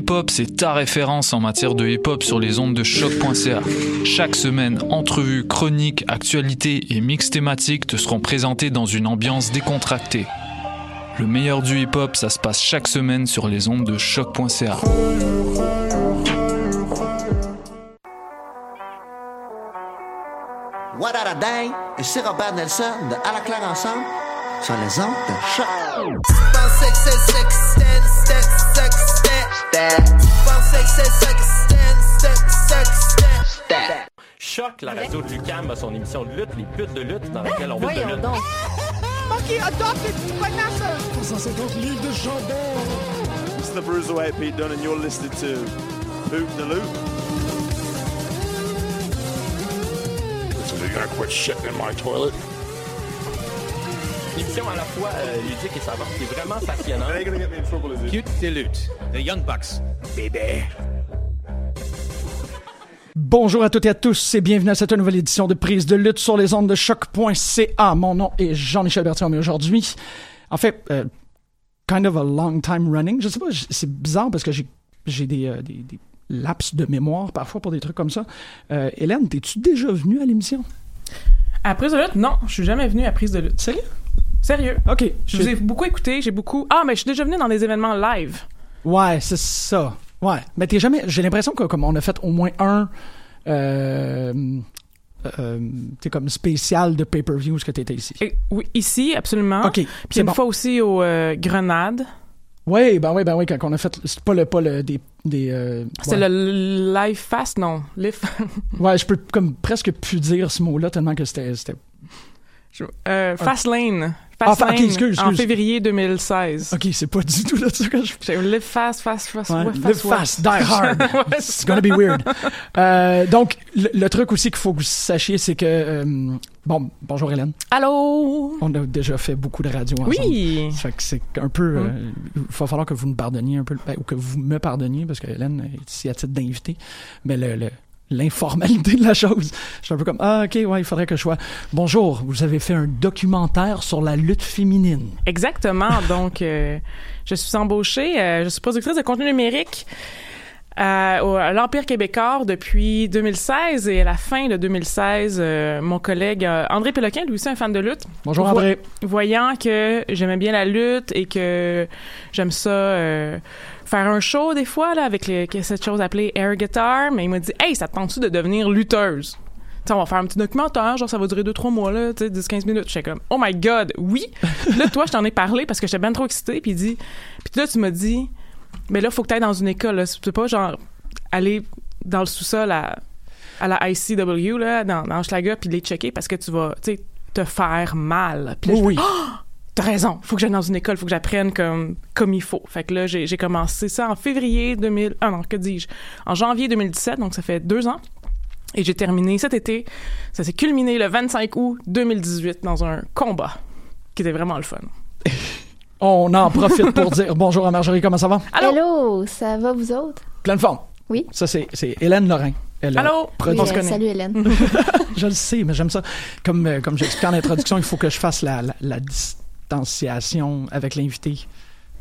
Pool Hip Hop, c'est ta référence en matière de hip hop sur les ondes de choc.ca. Chaque semaine, entrevues, chroniques, actualités et mix thématiques te seront présentés dans une ambiance décontractée. Le meilleur du hip hop, ça se passe chaque semaine sur les ondes de choc.ca. What a Day et c'est Robert Nelson de À la claire ensemble sur les ondes de choc. Choc, la radio de Lucam a son émission de lutte, les putes de lutte, dans laquelle on veut de lutte. Ok, adopte les petits connasses! 150 livres de chandon! It's the Bruiserweight Pete Dunne and you're listening to the Loop. So you're gonna quit shitting in my toilet? Émission à la fois euh, ludique et savante, qui est vraiment it? Cute Deluxe, The Young Bucks, baby. Bonjour à toutes et à tous et bienvenue à cette nouvelle édition de prise de lutte sur les ondes de choc.ca. Mon nom est Jean-Michel Bertrand, mais aujourd'hui, en fait, euh, kind of a long time running. Je sais pas, c'est bizarre parce que j'ai, j'ai des, euh, des, des laps de mémoire parfois pour des trucs comme ça. Euh, Hélène, t'es-tu déjà venue à l'émission? À prise de lutte, non, je suis jamais venu à prise de lutte. Sérieux? Sérieux? OK. Je vous ai beaucoup écouté, j'ai beaucoup. Ah, mais je suis déjà venu dans des événements live. Ouais, c'est ça. Ouais. Mais t'es jamais. J'ai l'impression que comme on a fait au moins un. Euh, euh, t'es comme spécial de pay-per-view ce que t'étais ici. Et- oui, ici, absolument. OK. Puis c'est une bon. fois aussi au euh, Grenade. Oui, ben oui, ben oui, quand on a fait. C'est pas le, pas le, des. des euh, ouais. le Live Fast, non. Live. Ouais, je peux comme presque plus dire ce mot-là tellement que c'était. c'était- euh, Fast Lane. Ah, Fast fa- ok, Lane, excuse, En excuse. février 2016. Ok, c'est pas du tout là ça que je Live Fast, Fast, Fast, Ouais, ouais, live fast, fast, die hard. It's gonna be weird. Euh, donc, le, le truc aussi qu'il faut que vous sachiez, c'est que... euh, bon, bonjour Hélène. Allô? On a déjà fait beaucoup de radio ensemble. Oui. Ça fait que c'est un peu... euh, il va falloir que vous nous pardonniez un peu, ben, ou que vous me pardonniez, parce que Hélène est ici à titre d'invité. Mais le... le- l'informalité de la chose. Je suis un peu comme, ah, ok, ouais, il faudrait que je sois... Bonjour, vous avez fait un documentaire sur la lutte féminine. Exactement. Donc, euh, je suis embauchée. euh, je suis productrice de contenu numérique euh, à l'Empire québécois depuis 2016. Et à la fin de 2016, euh, mon collègue André Péloquin, lui aussi un fan de lutte, Bonjour André. voyant que j'aimais bien la lutte et que j'aime ça faire un show des fois là, avec les- cette chose appelée air guitar, mais il m'a dit « Hey, ça te tente-tu de devenir lutteuse? » Tu sais, on va faire un petit documentaire, genre ça va durer 2-3 mois, là, tu sais, 10-15 minutes. J'étais comme, oh my god, oui! là, toi, je t'en ai parlé parce que j'étais bien trop excitée, puis il dit, puis là, tu m'as dit, mais là, faut que tu dans une école, là. C'est pas genre aller dans le sous-sol à, à la ICW, là, dans, dans Schlager, puis les checker parce que tu vas, tu sais, te faire mal. Puis là, Oui, je fais, oui. Ah! T'as raison, faut que j'aille dans une école, faut que j'apprenne comme comme il faut. Fait que là, j'ai j'ai commencé ça en février 2000, ah non, que dis-je, en janvier 2017, donc ça fait deux ans. Et j'ai terminé cet été. Ça s'est culminé le 25 août 2018 dans un combat qui était vraiment le fun. On en profite pour dire bonjour à Marjorie, comment ça va? Hello, ça va vous autres? Pleine forme. Oui. Ça, c'est c'est Hélène Lorrain. Elle Allô? produit- Oui, euh, salut Hélène. je le sais, mais j'aime ça. Comme, euh, comme j'expliquais en introduction, il faut que je fasse la, la, la distanciation avec l'invité.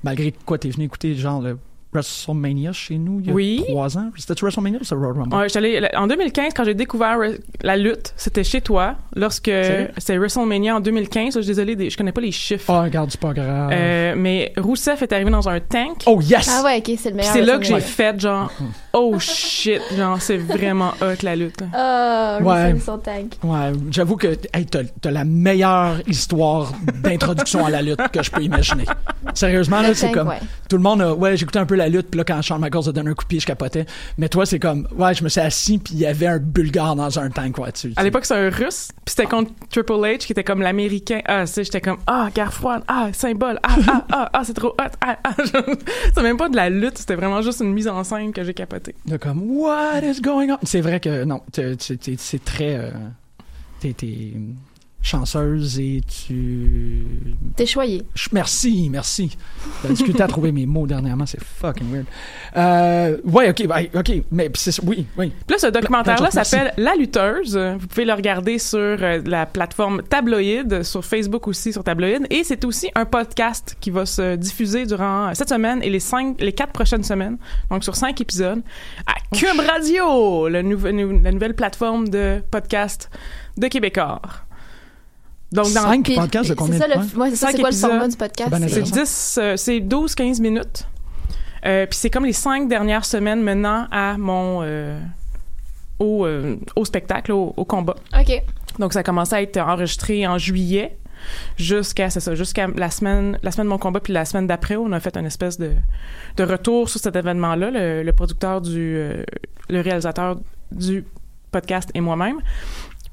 Malgré quoi, t'es venu écouter genre le WrestleMania chez nous il y a Oui. trois ans. C'était-tu WrestleMania ou c'était Road Rumble? Ouais, en 2015, quand j'ai découvert la lutte, c'était chez toi, lorsque c'était WrestleMania en 2015. Je suis désolée, des- je connais pas les chiffres. Oh, regarde, c'est pas grave. Euh, mais Rousseff est arrivé dans un tank. oh, yes! Ah ouais, ok, c'est le meilleur. c'est là que j'ai fait genre, oh shit, genre c'est vraiment hot la lutte. Ah, Ouais. Son tank. Ouais, j'avoue que hey, t'as, t'as la meilleure histoire d'introduction à la lutte que je peux imaginer. Sérieusement, là, Le c'est tank, comme... ouais. Tout le monde a... Ouais, j'écoutais un peu la lutte, puis là, quand Shawn Michaels a donné un coup de pied, je capotais. Mais toi, c'est comme... Ouais, je me suis assis, puis il y avait un bulgare dans un tank, ouais, tu À l'époque, c'était un russe, puis c'était contre Triple H qui était comme l'américain. Ah, tu sais, j'étais comme ah, guerre froide, ah, symbole, ah, ah, ah, ah, c'est trop hot, ah, ah. c'est même pas de la lutte, c'était vraiment juste une mise en scène que j'ai capotée. De comme, what is going on? C'est vrai que non, c'est très. euh, t'es chanceuse et tu. T'es choyé. Ch- Merci, merci. J'ai difficulté à trouver mes mots dernièrement, c'est fucking weird. Euh, ouais, ok, ouais, ok, mais c'est, oui, oui. Puis là, ce documentaire-là s'appelle La Lutteuse. Vous pouvez le regarder sur euh, la plateforme Tabloïd, sur Facebook aussi, sur Tabloïd. Et c'est aussi un podcast qui va se diffuser durant euh, cette semaine et les cinq, les quatre prochaines semaines. Donc, sur cinq épisodes. À Cube Radio, le nouveau- nou- la nouvelle plateforme de podcast de Québécois. Donc, dans Cinq Puis- podcasts de combien C'est ça, de le, temps? ouais, c'est ça, c'est quoi le format du podcast? C'est bien C'est intéressant. 10, euh, c'est 12-15 minutes. Euh, puis c'est comme les cinq dernières semaines menant à mon euh, au, euh, au spectacle, au, au combat. OK. Donc ça a commencé à être enregistré en juillet jusqu'à c'est ça jusqu'à la semaine la semaine de mon combat puis la semaine d'après on a fait une espèce de, de retour sur cet événement là le, le producteur du euh, le réalisateur du podcast et moi-même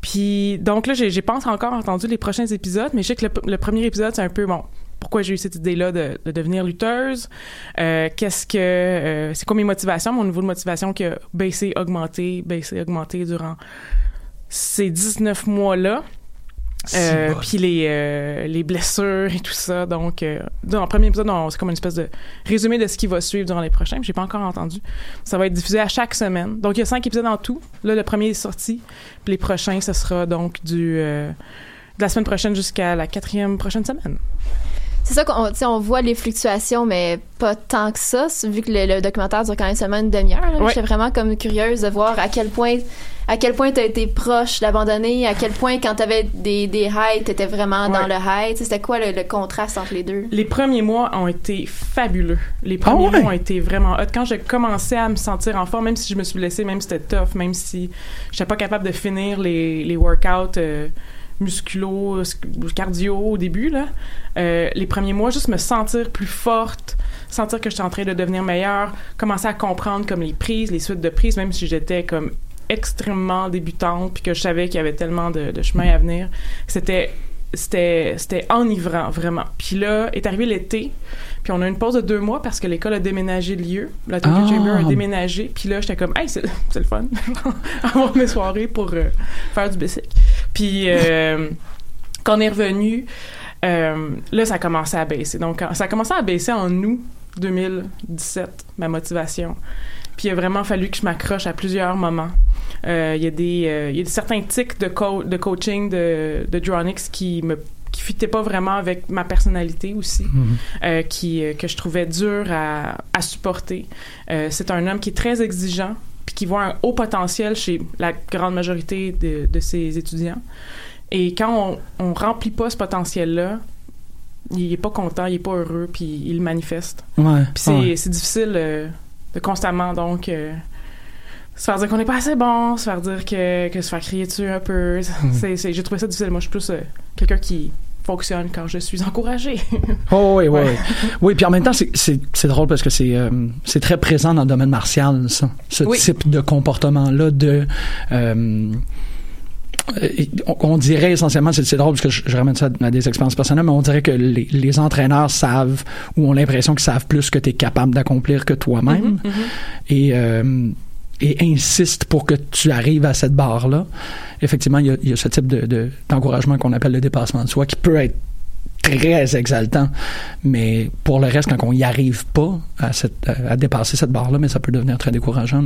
puis donc là j'ai pas encore entendu les prochains épisodes mais je sais que le, le premier épisode c'est un peu bon pourquoi j'ai eu cette idée-là de, de devenir lutteuse, euh, qu'est-ce que euh, c'est quoi mes motivations, mon niveau de motivation qui a baissé, augmenté, baissé, augmenté durant ces 19 mois-là. Euh, puis les, euh, les blessures et tout ça. Donc, euh, dans le premier épisode, c'est comme une espèce de résumé de ce qui va suivre durant les prochains. J'ai pas encore entendu. Ça va être diffusé à chaque semaine. Donc, il y a cinq épisodes en tout. Là, le premier est sorti. Puis les prochains, ce sera donc du euh, de la semaine prochaine jusqu'à la quatrième prochaine semaine. C'est ça qu'on tu sais, on voit les fluctuations, mais pas tant que ça, vu que le, le documentaire dure quand même seulement une demi-heure. Ouais. J'étais vraiment comme curieuse de voir à quel point à quel point t'as été proche d'abandonner, à quel point quand t'avais des, des highs, t'étais vraiment dans le high. C'était quoi le, le contraste entre les deux? Les premiers mois ont été fabuleux. Les premiers Ah ouais? mois ont été vraiment hot. Quand j'ai commencé à me sentir en forme, même si je me suis blessée, même si c'était tough, même si j'étais pas capable de finir les, les workouts euh, musculo, sc- cardio au début, là, euh, les premiers mois, juste me sentir plus forte, sentir que j'étais en train de devenir meilleure, commencer à comprendre comme les prises, les suites de prises, même si j'étais comme extrêmement débutante puis que je savais qu'il y avait tellement de, chemin à venir. C'était c'était c'était enivrant vraiment. Puis là est arrivé l'été, puis on a une pause de deux mois parce que l'école a déménagé de lieu. La Tokyo Ah. Chamber a déménagé. Puis là j'étais comme hey c'est le fun avoir mes soirées pour euh, faire du basic. Puis euh, quand on est revenu, euh, là ça a commencé à baisser. Donc ça a commencé à baisser en août 2017 ma motivation. Puis il a vraiment fallu que je m'accroche à plusieurs moments. Il y a des il y a certains tics de, co- de coaching de, de Dronix qui me qui fitaient pas vraiment avec ma personnalité aussi, Mhm. euh, qui euh, que je trouvais dur à, à supporter. Euh, c'est un homme qui est très exigeant puis qui voit un haut potentiel chez la grande majorité de, de ses étudiants. Et quand on, on remplit pas ce potentiel-là, il est pas content, il est pas heureux, puis il le manifeste. Ouais. Puis c'est, ouais. difficile euh, de constamment, donc, euh, se faire dire qu'on n'est pas assez bon, se faire dire que, que se faire crier dessus un peu. Mhm. C'est, c'est- j'ai trouvé ça difficile. Moi, je suis plus euh, quelqu'un qui fonctionne quand je suis encouragée. Oh, oui, oui, Ouais. oui. Oui, puis en même temps, c'est- drôle parce que c'est euh, c'est très présent dans le domaine martial, ça. Ce Oui. type de comportement-là de... euh, on, on dirait essentiellement, c'est c'est drôle parce que je, je ramène ça à des expériences personnelles, mais on dirait que les, les entraîneurs savent ou ont l'impression qu'ils savent plus que tu es capable d'accomplir que toi-même Mhm, mhm. et, euh, et insistent pour que tu arrives à cette barre-là. Effectivement, il y a, ce type de- de- d'encouragement qu'on appelle le dépassement de soi qui peut être très exaltant, mais pour le reste, quand on n'y arrive pas à, dépasser cette barre-là, mais ça peut devenir très décourageant.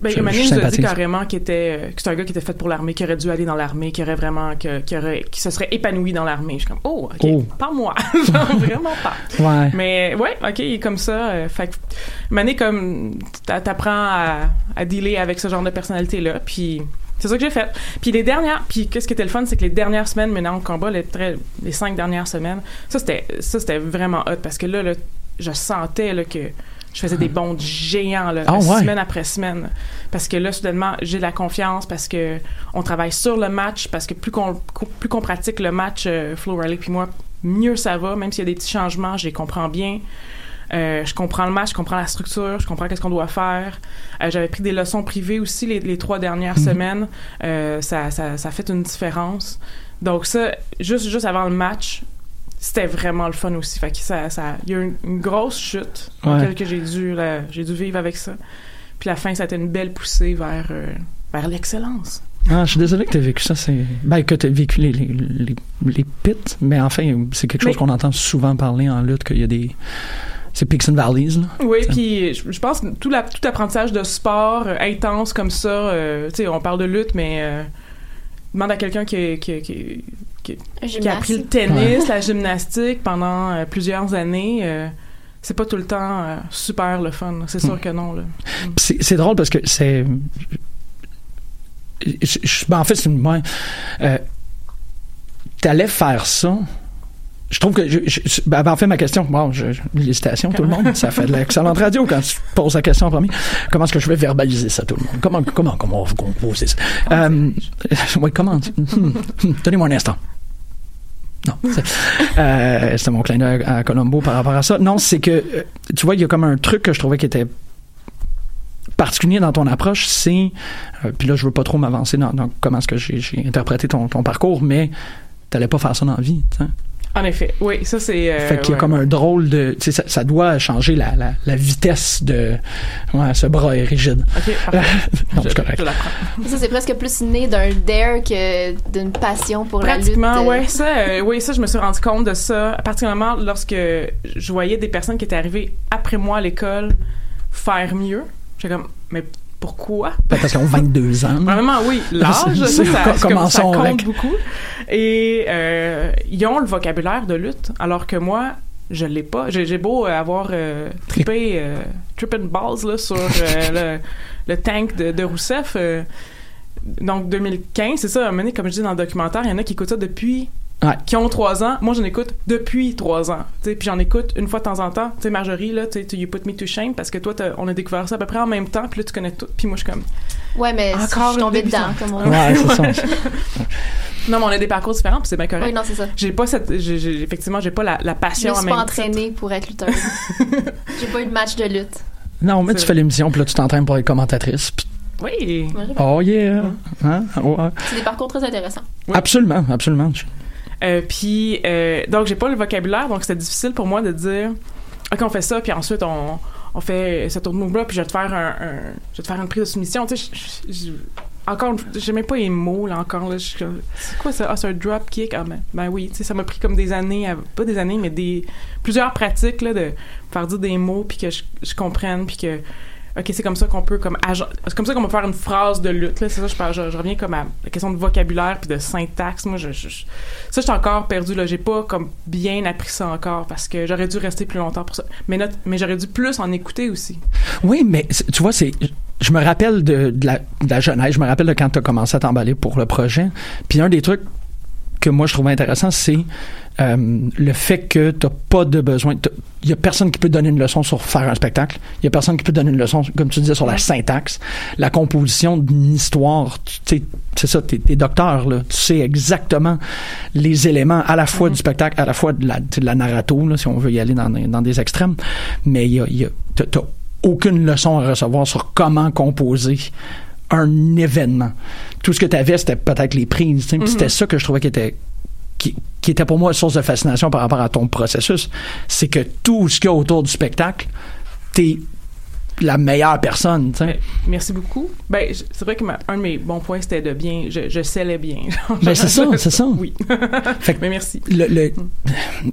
Ben, Je- Emmanuel je nous a dit carrément qu'il était, euh, que c'est un gars qui était fait pour l'armée, qui aurait dû aller dans l'armée, qui aurait vraiment, que- qui aurait, qui se serait épanoui dans l'armée. Je suis comme, oh, ok, Oh. parle-moi. Genre, vraiment pas. Ouais. Mais ouais, ok, il est comme ça. euh, fait que, Mané, comme, t'a- t'apprends à, à dealer avec ce genre de personnalité-là, puis c'est ça que j'ai fait. Puis les dernières, puis qu'est-ce qui était le fun, c'est que les dernières semaines maintenant au combat, les, très- les cinq dernières semaines, ça c'était, ça c'était vraiment hot parce que là, là je sentais là, que je faisais des bonds géants là, Ah, ouais? semaine après semaine parce que là soudainement j'ai de la confiance parce que on travaille sur le match parce que plus qu'on plus qu'on pratique le match euh, Flo Riley puis moi mieux ça va même s'il y a des petits changements je les comprends bien Euh, je comprends le match, je comprends la structure, je comprends qu'est-ce qu'on doit faire. Euh, J'avais pris des leçons privées aussi les, les trois dernières Mhm. semaines. Euh, ça, ça, ça a fait une différence. Donc ça, juste, juste avant le match, c'était vraiment le fun aussi. Fait que ça, ça, il y a eu une, une grosse chute Ouais. que j'ai dû, là, j'ai dû vivre avec ça. Puis la fin, ça a été une belle poussée vers, euh, vers l'excellence. Ah, je suis désolé que tu aies vécu ça. C'est... Ben, que tu aies vécu les, les, les, les pits, mais enfin, c'est quelque chose Mais- qu'on entend souvent parler en lutte, qu'il y a des. C'est peaks and valleys, là. Oui, puis je, je pense que tout, la, tout apprentissage de sport euh, intense comme ça, euh, tu sais, on parle de lutte, mais euh, demande à quelqu'un qui, qui, qui, qui, a appris le tennis, la gymnastique pendant euh, plusieurs années. euh, c'est pas tout le temps euh, super le fun. C'est sûr Hmm. que non. Là. Puis C'est, c'est drôle parce que c'est. je- je- ben, en fait, c'est une. Euh, T'allais faire ça. Je trouve que. Je, je- ben, en fait, ma question. Bon, félicitations, tout le monde. Ça fait de l'excellente radio quand tu poses la question en premier. Comment est-ce que je vais verbaliser ça, tout le monde? Comment, comment, comment on va composer ça? Euh, oui, comment? Hmm, hmm, Donnez-moi un instant. Non. c'est- Euh, C'était mon clin d'œil à Colombo par rapport à ça. Non, c'est que, euh, tu vois, il y a comme un truc que je trouvais qui était particulier dans ton approche, c'est, euh, puis là, je veux pas trop m'avancer dans, comment est-ce que j'ai interprété ton, parcours, mais t'allais pas faire ça dans la vie, tu sais. En effet, oui, ça c'est. euh, fait qu'il y a ouais. comme un drôle de, tu sais, ça, ça doit changer la, la, la vitesse de, ouais, ce bras est rigide. Ok, non, Je- c'est correct. je l'apprends. Ça, c'est presque plus né d'un dare que d'une passion pour la lutte. Pratiquement, euh. ouais. Ça, euh, oui, ça, je me suis rendu compte de ça, particulièrement lorsque je voyais des personnes qui étaient arrivées après moi à l'école faire mieux. J'étais comme, mais pourquoi? Ben, parce qu'ils ont 22 ans. Vraiment, oui. L'âge, ça, ça, ça, compte avec. beaucoup? Et euh, ils ont le vocabulaire de lutte, alors que moi, je l'ai pas. J'ai beau avoir euh, trippé, euh, tripping balls là, sur euh, le, le tank de, de Rousseff. euh, donc 2015, c'est ça, à un moment donné, comme je dis dans le documentaire, il y en a qui écoutent ça depuis Ouais. qui ont trois ans. Moi, j'en écoute depuis trois ans. Tu sais, Puis j'en écoute une fois de temps en temps. Tu sais, Marjorie, là, tu sais, You Put Me to Shame, parce que toi, on a découvert ça à peu près en même temps, puis là, tu connais tout. Puis moi, je suis comme... Ouais, mais Encore je suis tombée dedans, débutant. comme on dit. Ouais, c'est ça. Non, mais on a des parcours différents, puis c'est bien correct. Oui, non, c'est ça. J'ai pas cette... effectivement, j'ai pas la, la Je passion me en suis pas entraînée pour être lutteuse. J'ai pas eu de match de lutte. Non, mais tu fais l'émission, puis là, tu t'entraînes pour être commentatrice. puis- Oui. Oh yeah! Hein? Ouais. C'est des parcours très intéressants. Absolument, absolument. Euh, puis, euh, donc, j'ai pas le vocabulaire, donc c'était difficile pour moi de dire, OK, on fait ça, puis ensuite, on, on fait ce tour de move-là, puis je vais te faire un, je vais te faire une prise de soumission. Tu sais, je- encore, j'ai même pas les mots, là, encore. Là, c'est quoi ça? Ah, c'est un drop kick? Ah, ben, ben oui, tu sais, ça m'a pris comme des années, pas des années, mais des plusieurs pratiques, là, de faire dire des mots, puis que je comprenne, puis que OK, c'est comme ça qu'on peut comme c'est comme ça qu'on peut faire une phrase de lutte là, c'est ça je, parle- reviens comme à la question de vocabulaire puis de syntaxe. Moi je, je- ça je suis encore perdu là, j'ai pas comme bien appris ça encore parce que j'aurais dû rester plus longtemps pour ça. Mais mais j'aurais dû plus en écouter aussi. Oui, mais tu vois, c'est. Je me rappelle de, de la, de la jeunesse, je me rappelle de quand tu as commencé à t'emballer pour le projet. Puis un des trucs que moi je trouve intéressant, c'est euh, le fait que tu pas de besoin. Il y a personne qui peut donner une leçon sur faire un spectacle. Il y a personne qui peut donner une leçon, comme tu disais, sur la syntaxe, la composition d'une histoire. Tu sais, c'est ça, t'es es docteur, là. Tu sais exactement les éléments à la fois du spectacle, à la fois de la, tu de la narrato, là, si on veut y aller dans, des- dans des extrêmes. Mais il y a, y a- t'as- t'as aucune leçon à recevoir sur comment composer un événement. Tout ce que tu avais, c'était peut-être les prises. Mhm. C'était ça que je trouvais qui était qui, qui était pour moi une source de fascination par rapport à ton processus, c'est que tout ce qu'il y a autour du spectacle, t'es la meilleure personne. sais. Merci beaucoup. Ben c'est vrai que ma- un de mes bons points c'était de bien je, je scellais bien. Ben, c'est ça, c'est ça. Oui. Fait que Mais merci. le, le-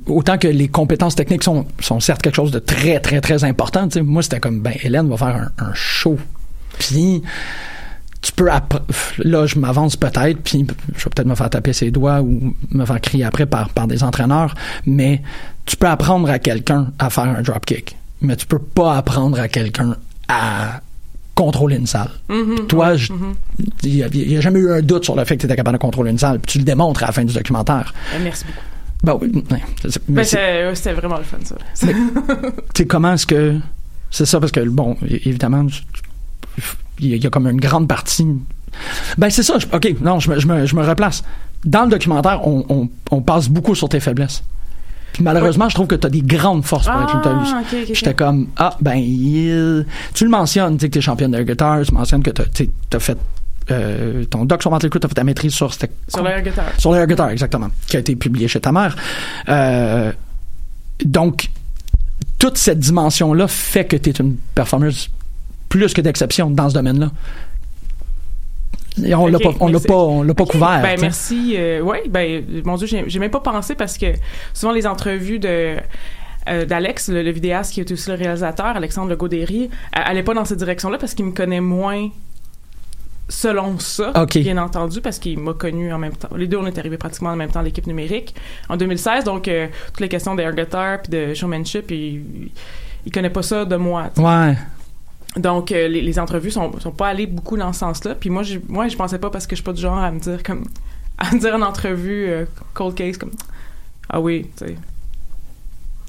autant que les compétences techniques sont, sont certes quelque chose de très, très, très important. Moi, c'était comme, ben, Hélène va faire un, un show. Puis, tu peux... Là, je m'avance peut-être, puis je vais peut-être me faire taper ses doigts ou me faire crier après par, par des entraîneurs, mais tu peux apprendre à quelqu'un à faire un dropkick. Mais tu peux pas apprendre à quelqu'un à contrôler une salle. Mhm, Toi, ouais, mhm. il n'y a, il y a jamais eu un doute sur le fait que tu étais capable de contrôler une salle, puis tu le démontres à la fin du documentaire. Ben, merci beaucoup. Ben oui, mais Ben, ouais, c'était vraiment le fun ça. tu sais, comment est-ce que. C'est ça, parce que, bon, évidemment, il y, a- comme une grande partie. Ben, c'est ça. je- OK, non, je me, je, me, je me replace. Dans le documentaire, on, on, on passe beaucoup sur tes faiblesses. Puis malheureusement, je trouve que tu as des grandes forces pour être Ah, lutteuse. ok, ok, ok. J'étais comme, ah, ben, il- tu le mentionnes, tu sais, que tu es championne de guitare, tu mentionnes que tu as fait euh, ton doc sur tu as fait ta maîtrise sur. Sur l'air guitare. Sur l'air guitar, exactement. Qui a été publié chez ta mère. Euh, donc, toute cette dimension-là fait que tu es une performeuse plus que d'exception dans ce domaine-là. Et on l'a Ok, pas, on l'a pas, on l'a pas couvert. Ben merci. Euh, ouais, ben mon Dieu, j'ai j'ai même pas pensé parce que souvent les entrevues de euh, d'Alex, le, le vidéaste qui est aussi le réalisateur, Alexandre Legaudéry, allait pas dans cette direction-là parce qu'il me connaît moins selon ça, bien entendu, parce qu'il m'a connu en même temps. Les deux, on est arrivés pratiquement en même temps à l'équipe numérique en 2016, donc euh, toutes les questions d'air guitar puis de showmanship, il, il connaît pas ça de moi. tu sais. Ouais. Donc, euh, les, les entrevues sont, sont pas allées beaucoup dans ce sens-là. Puis moi, je, moi, je pensais pas parce que je suis pas du genre à me dire comme à me dire en entrevue euh, cold case comme ah oui, tu sais.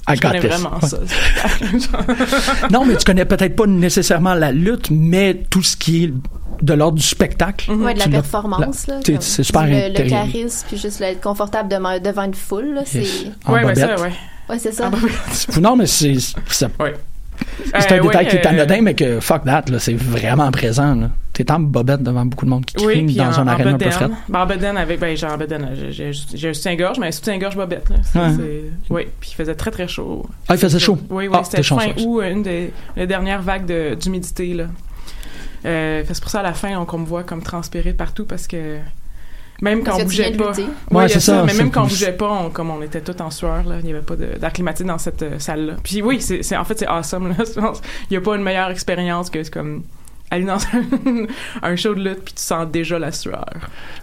I Je got connais this. vraiment Ouais. ça. Non, mais tu connais peut-être pas nécessairement la lutte, mais tout ce qui est de l'ordre du spectacle. Ouais, de la performance, la- là. tu sais, comme- C'est super le, le charisme, puis juste le- être confortable de- devant une foule, là, c'est... Yes. En ouais, ouais, ça, ouais. Ouais, c'est ça. Non, mais c'est Ouais. C'est un Euh, détail qui est euh, anodin, mais que fuck that, là, c'est vraiment présent. là. T'es en bobette devant beaucoup de monde qui Oui, crie puis dans en, un aréna un peu frette. Ben, en bedaine avec, ben, genre en bedaine, j'ai- j'ai j'ai un soutien-gorge, mais un soutien-gorge bobette, là. C'est- Ouais. c'est- Oui, puis il faisait très, très chaud. Ah, il faisait chaud? Oui, oui, Ah, c'était fin août, une des les dernières vagues de- d'humidité, là. Euh, c'est pour ça, à la fin, on, qu'on me voit comme transpirer partout, parce que même quand on bougeait pas. Ouais, c'est ça, ça, mais même quand on bougeait pas, on- comme on était tous en sueur, là, il n'y avait pas d'air climatique dans cette euh, salle-là. Puis oui, c'est, en fait, c'est awesome, là. Il n'y a pas une meilleure expérience que c'est comme aller dans un, un show de lutte puis tu sens déjà la sueur.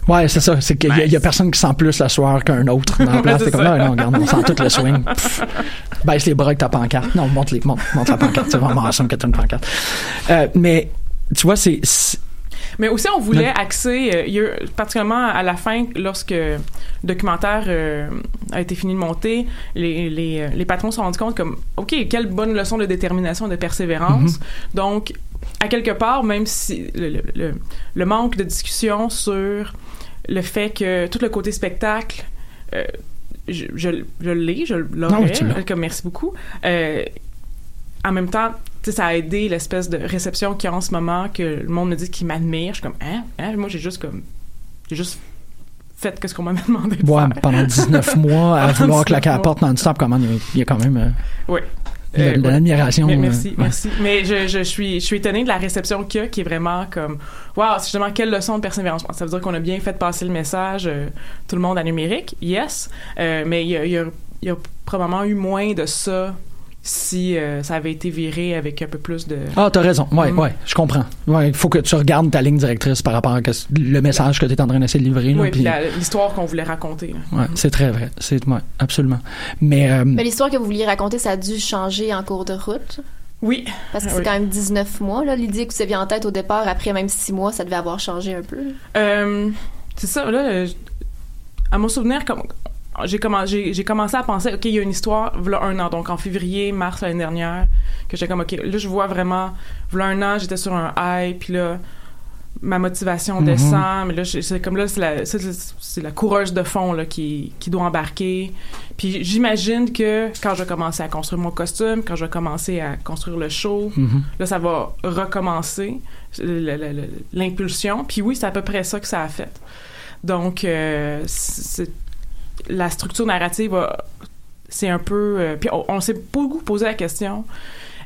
Ouais, c'est ça. C'est qu'il y, a- il y a personne qui sent plus la soirée qu'un autre dans la place. Ouais, C'est comme ça. là, non, regarde, on sent tout le swing. Pff. Baisse les bras avec ta pancarte. Non, monte, les, monte, monte la pancarte. C'est vraiment awesome que tu une pancarte. Euh, mais, tu vois, c'est. Mais aussi, on voulait axer, euh, particulièrement à la fin, lorsque le documentaire euh, a été fini de monter, les, les, euh, les patrons se sont rendus compte comme, OK, quelle bonne leçon de détermination et de persévérance. Donc, à quelque part, même si le, le- le- le manque de discussion sur le fait que tout le côté spectacle, euh, je, je, je l'ai, je comme merci beaucoup. Euh, en même temps, sais, ça a aidé l'espèce de réception qu'il y a en ce moment, que le monde me dit qu'il m'admire. Je suis comme, hein? hein? Moi, j'ai juste comme. J'ai juste fait ce qu'on m'a demandé de Ouais, faire. pendant 19 mois, à vouloir 19 claquer à la porte non-stop, comment il y a- il y a quand même euh, Oui. de, Euh, de ouais. l'admiration. Mais- euh, merci, ouais. merci. Mais je, je suis, je suis étonnée de la réception qu'il y a, qui est vraiment comme, waouh, c'est justement quelle leçon de persévérance. Ça veut dire qu'on a bien fait passer le message, euh, tout le monde à numérique, yes. Euh, mais il y a, il y a- il y a probablement eu moins de ça si euh, ça avait été viré avec un peu plus de. Ah, t'as raison. Ouais, Mm. ouais, je comprends. Ouais, il faut que tu regardes ta ligne directrice par rapport à que- le message que tu es en train d'essayer de livrer. oui, puis l'histoire qu'on voulait raconter. Ouais, c'est très vrai. C'est ouais, absolument. Mais, euh, Mais l'histoire que vous vouliez raconter, ça a dû changer en cours de route? Oui. Parce que Ah c'est oui. quand même 19 mois, là. L'idée que vous aviez en tête au départ, après même 6 mois, ça devait avoir changé un peu. Euh, c'est ça, là, à mon souvenir, comme j'ai commencé, j'ai, commencé à penser, OK, il y a une histoire, voilà un an, donc en février, mars l'année dernière, que j'étais comme, OK, là, je vois vraiment, voilà un an, j'étais sur un high, puis là, ma motivation Mhm. descend, mais là, c'est comme là, c'est la, c'est, c'est la coureuse de fond, là, qui, qui doit embarquer. Puis j'imagine que quand je vais commencer à construire mon costume, quand je vais commencer à construire le show, Mhm. là, ça va recommencer, l'impulsion. Puis oui, c'est à peu près ça que ça a fait. Donc, euh, c'est- la structure narrative, a- c'est un peu... euh, puis on, on s'est beaucoup posé la question,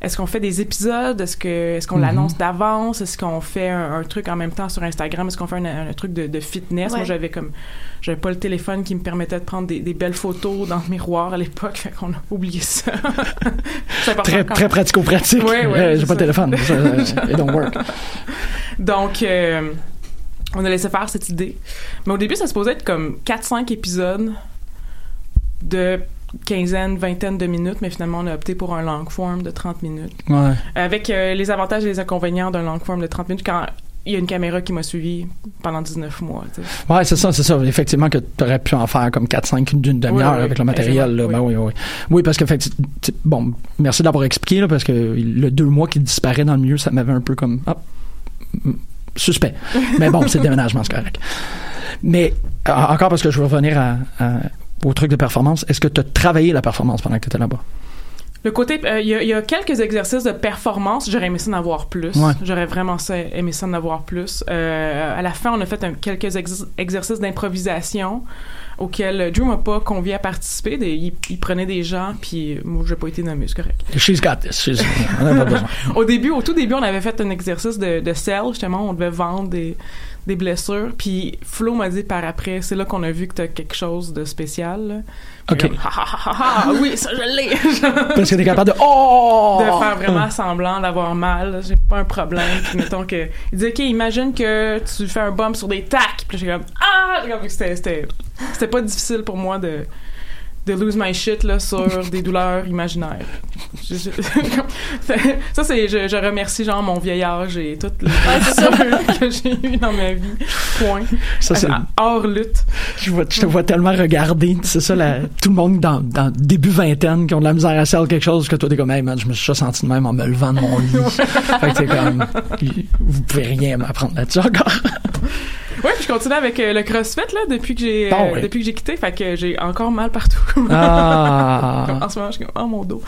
est-ce qu'on fait des épisodes? Est-ce que est-ce qu'on Mhm. l'annonce d'avance? Est-ce qu'on fait un, un truc en même temps sur Instagram? Est-ce qu'on fait un, un truc de, de fitness? Ouais. Moi, j'avais comme... J'avais pas le téléphone qui me permettait de prendre des, des belles photos dans le miroir à l'époque, fait qu'on a oublié ça. Très, quand- très pratico-pratique. Ouais, ouais, Euh, J'ai pas de téléphone. Ça, ça, it don't work. Donc, euh, on a laissé faire cette idée. Mais au début, ça se posait être comme 4-5 épisodes de quinzaine, vingtaine de minutes, mais finalement, on a opté pour un long form de 30 minutes. Ouais. Avec euh, les avantages et les inconvénients d'un long form de 30 minutes quand il y a une caméra qui m'a suivi pendant 19 mois. tu sais. Ouais, c'est ça, c'est ça. Effectivement, que tu aurais pu en faire comme 4-5 d'une demi-heure Oui, oui, avec le matériel. Là. Ben oui, oui. Oui, parce que, fait, bon, merci d'avoir expliqué, là, parce que le deux mois qui disparaît dans le milieu, ça m'avait un peu comme, hop, mm, suspect. Mais bon, c'est le déménagement, c'est correct. Mais, euh, encore parce que je veux revenir au truc de performance, est-ce que tu as travaillé la performance pendant que tu étais là-bas? Le côté, euh, il y, a- y a quelques exercices de performance. J'aurais aimé ça d'en avoir plus. Ouais. J'aurais vraiment ça, aimé ça d'en avoir plus. Euh, à la fin, on a fait un- quelques exer- exercices d'improvisation auxquels Drew m'a pas convié à participer. Des- il, il prenait des gens, puis moi, j'ai pas été nommé, c'est correct. She's got this. She's- on n'a pas besoin. au début, au tout début, on avait fait un exercice de, de sel, justement, on devait vendre des, des blessures. Puis Flo m'a dit par après, c'est là qu'on a vu que t'as quelque chose de spécial. là. OK. comme, Ha, ha, ha, ha, ha, oui, ça je l'ai. Parce que t'es capable de, oh! de faire vraiment semblant d'avoir mal. J'ai pas un problème. Puis mettons que il dit ok, imagine que tu fais un bump sur des tacs. Puis j'ai comme ah, c'était pas difficile pour moi de de lose my shit là sur des douleurs imaginaires. Je- je- Fait- ça c'est je, je remercie genre mon vieil âge et toutes les blessures que j'ai eues dans ma vie. Point. Ça, c'est- hors lutte. Je, vois- je te vois tellement regarder, c'est ça, la- tout le monde dans, dans début vingtaine qui ont de la misère à sell quelque chose que toi t'es comme, hey man, je me suis senti de même en me levant de mon lit. fait que t'es comme, vous pouvez rien m'apprendre là-dessus encore. Ouais, puis je continue avec euh, le CrossFit là depuis que j'ai euh, depuis que j'ai quitté, fait que j'ai encore mal partout. Ah. En ce moment, je suis comme oh mon dos.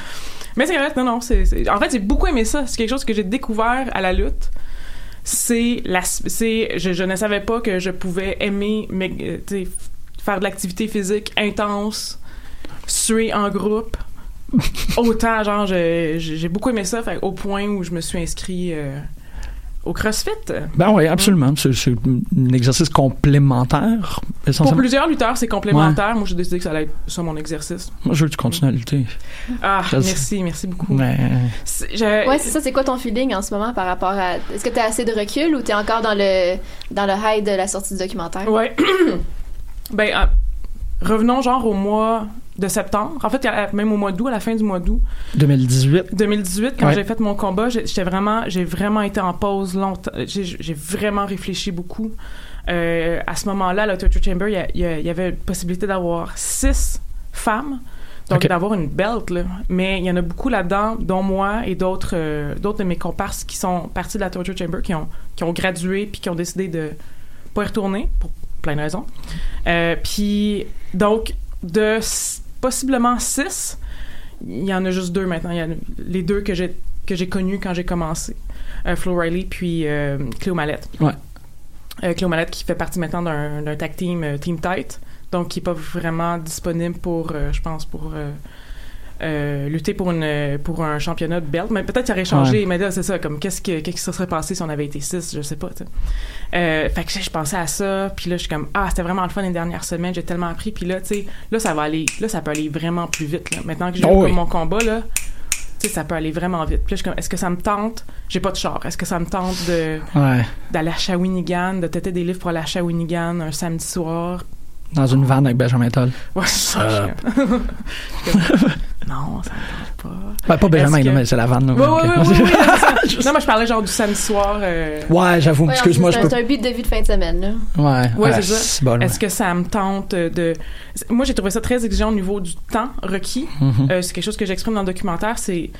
Mais c'est vrai, non non, c'est en fait, j'ai beaucoup aimé ça, c'est quelque chose que j'ai découvert à la lutte. C'est la c'est je, je ne savais pas que je pouvais aimer mais euh, faire de l'activité physique intense, suer en groupe. Autant genre j'ai beaucoup aimé ça fait, au point où je me suis inscrit euh, Au CrossFit? Ben oui, absolument. C'est c'est un exercice complémentaire, Pour plusieurs lutteurs, c'est complémentaire. Moi, j'ai décidé que ça allait être ça mon exercice. Moi, je veux que tu continues à lutter. Ah, Je sais. merci, merci beaucoup. Mais C'est- je- Ouais, c'est ça. C'est quoi ton feeling en ce moment par rapport à. Est-ce que tu as assez de recul ou tu es encore dans le, dans le high de la sortie du documentaire? Ouais. ben, euh, revenons genre au mois de septembre. En fait, même au mois d'août, à la fin du mois d'août 2018. 2018, quand Ouais. j'ai fait mon combat, j'ai- j'étais vraiment, j'ai vraiment été en pause longtemps. J'ai vraiment réfléchi beaucoup. Euh, à ce moment-là, à la Torture Chamber, il y avait possibilité d'avoir six femmes. Donc, d'avoir une belt, là. Mais il y en a beaucoup là-dedans, dont moi et d'autres euh, d'autres de mes comparses qui sont partis de la Torture Chamber, qui ont, qui ont gradué puis qui ont décidé de pas y retourner, pour plein de raisons. Euh, puis, donc, de possiblement six, il y en a juste deux maintenant. Il y a les deux que j'ai que j'ai connus quand j'ai commencé. Euh, Flo Riley puis euh, Cléo Mallette. Ouais. Euh, Cléo Mallette qui fait partie maintenant d'un tag team euh, Team Tight, donc qui est pas vraiment disponible pour, je pense, pour euh, euh, lutter pour une pour un championnat de belt. Mais peut-être qu'il aurait changé. Ouais. Mais là, c'est ça. Comme qu'est-ce que qu'est-ce qui se serait passé si on avait été six, je sais pas. Euh, fait que je pensais à ça, puis là je suis comme ah c'était vraiment le fun les dernières semaines, j'ai tellement appris, puis là tu sais là ça va aller, là ça peut aller vraiment plus vite là. Maintenant que j'ai Oh oui. mon combat là, ça peut aller vraiment vite. Puis là je suis comme est-ce que ça me tente? J'ai pas de char. Est-ce que ça me tente de Ouais. d'aller à Shawinigan, de têter des livres pour aller à Shawinigan un samedi soir? Dans une vanne avec Benjamin Toll. Ouais, c'est ça. Euh. non, ça me tente pas. Ben, pas Benjamin, que- mais c'est la vanne. ouais, c'est ça. Non, moi je parlais genre du samedi soir. euh, Ouais, j'avoue. Ouais, Excuse-moi, je c'est peux. un- but de vie de fin de semaine, là. Ouais, Ouais, ouais, c'est ça. bon, ouais. Est-ce que ça me tente de... Moi, j'ai trouvé ça très exigeant au niveau du temps requis. Mhm. Euh, c'est quelque chose que j'exprime dans le documentaire, c'est...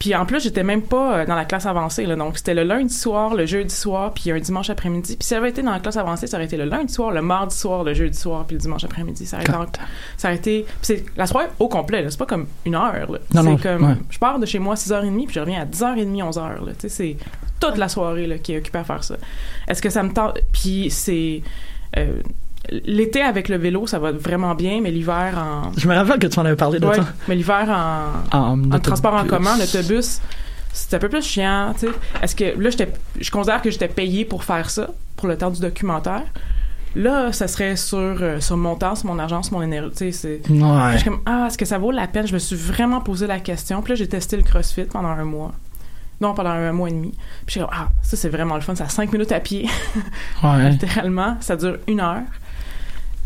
Puis en plus, j'étais même pas euh, dans la classe avancée, là. Donc, c'était le lundi soir, le jeudi soir, puis un dimanche après-midi. Puis si ça avait été dans la classe avancée, ça aurait été le lundi soir, le mardi soir, le jeudi soir, puis le dimanche après-midi. Ça aurait été... Ça aurait été... Puis c'est la soirée au complet, là. C'est pas comme une heure, là. Non, c'est non, comme... ouais. Je pars de chez moi à 6h30, puis je reviens à 10h30, 11h, là. Tu sais, c'est toute la soirée, là, qui est occupée à faire ça. Est-ce que ça me tente... Puis c'est... euh, L'été avec le vélo, ça va vraiment bien, mais l'hiver en. Je me rappelle que tu en avais parlé de Ouais, ça. mais l'hiver en, En transport en commun, l'autobus, c'est un peu plus chiant, tu sais. Est-ce que là, j'étais, je considère que j'étais payé pour faire ça, pour le temps du documentaire. Là, ça serait sur, euh, sur mon temps, sur mon argent, sur mon énergie. Tu sais, c'est. Ouais. Je suis comme, ah, est-ce que ça vaut la peine? Je me suis vraiment posé la question. Puis là, j'ai testé le CrossFit pendant un mois. Non, pendant un mois et demi. Puis je suis comme, ah, ça, c'est vraiment le fun. Ça a cinq minutes à pied. Ouais. Littéralement. Ça dure une heure.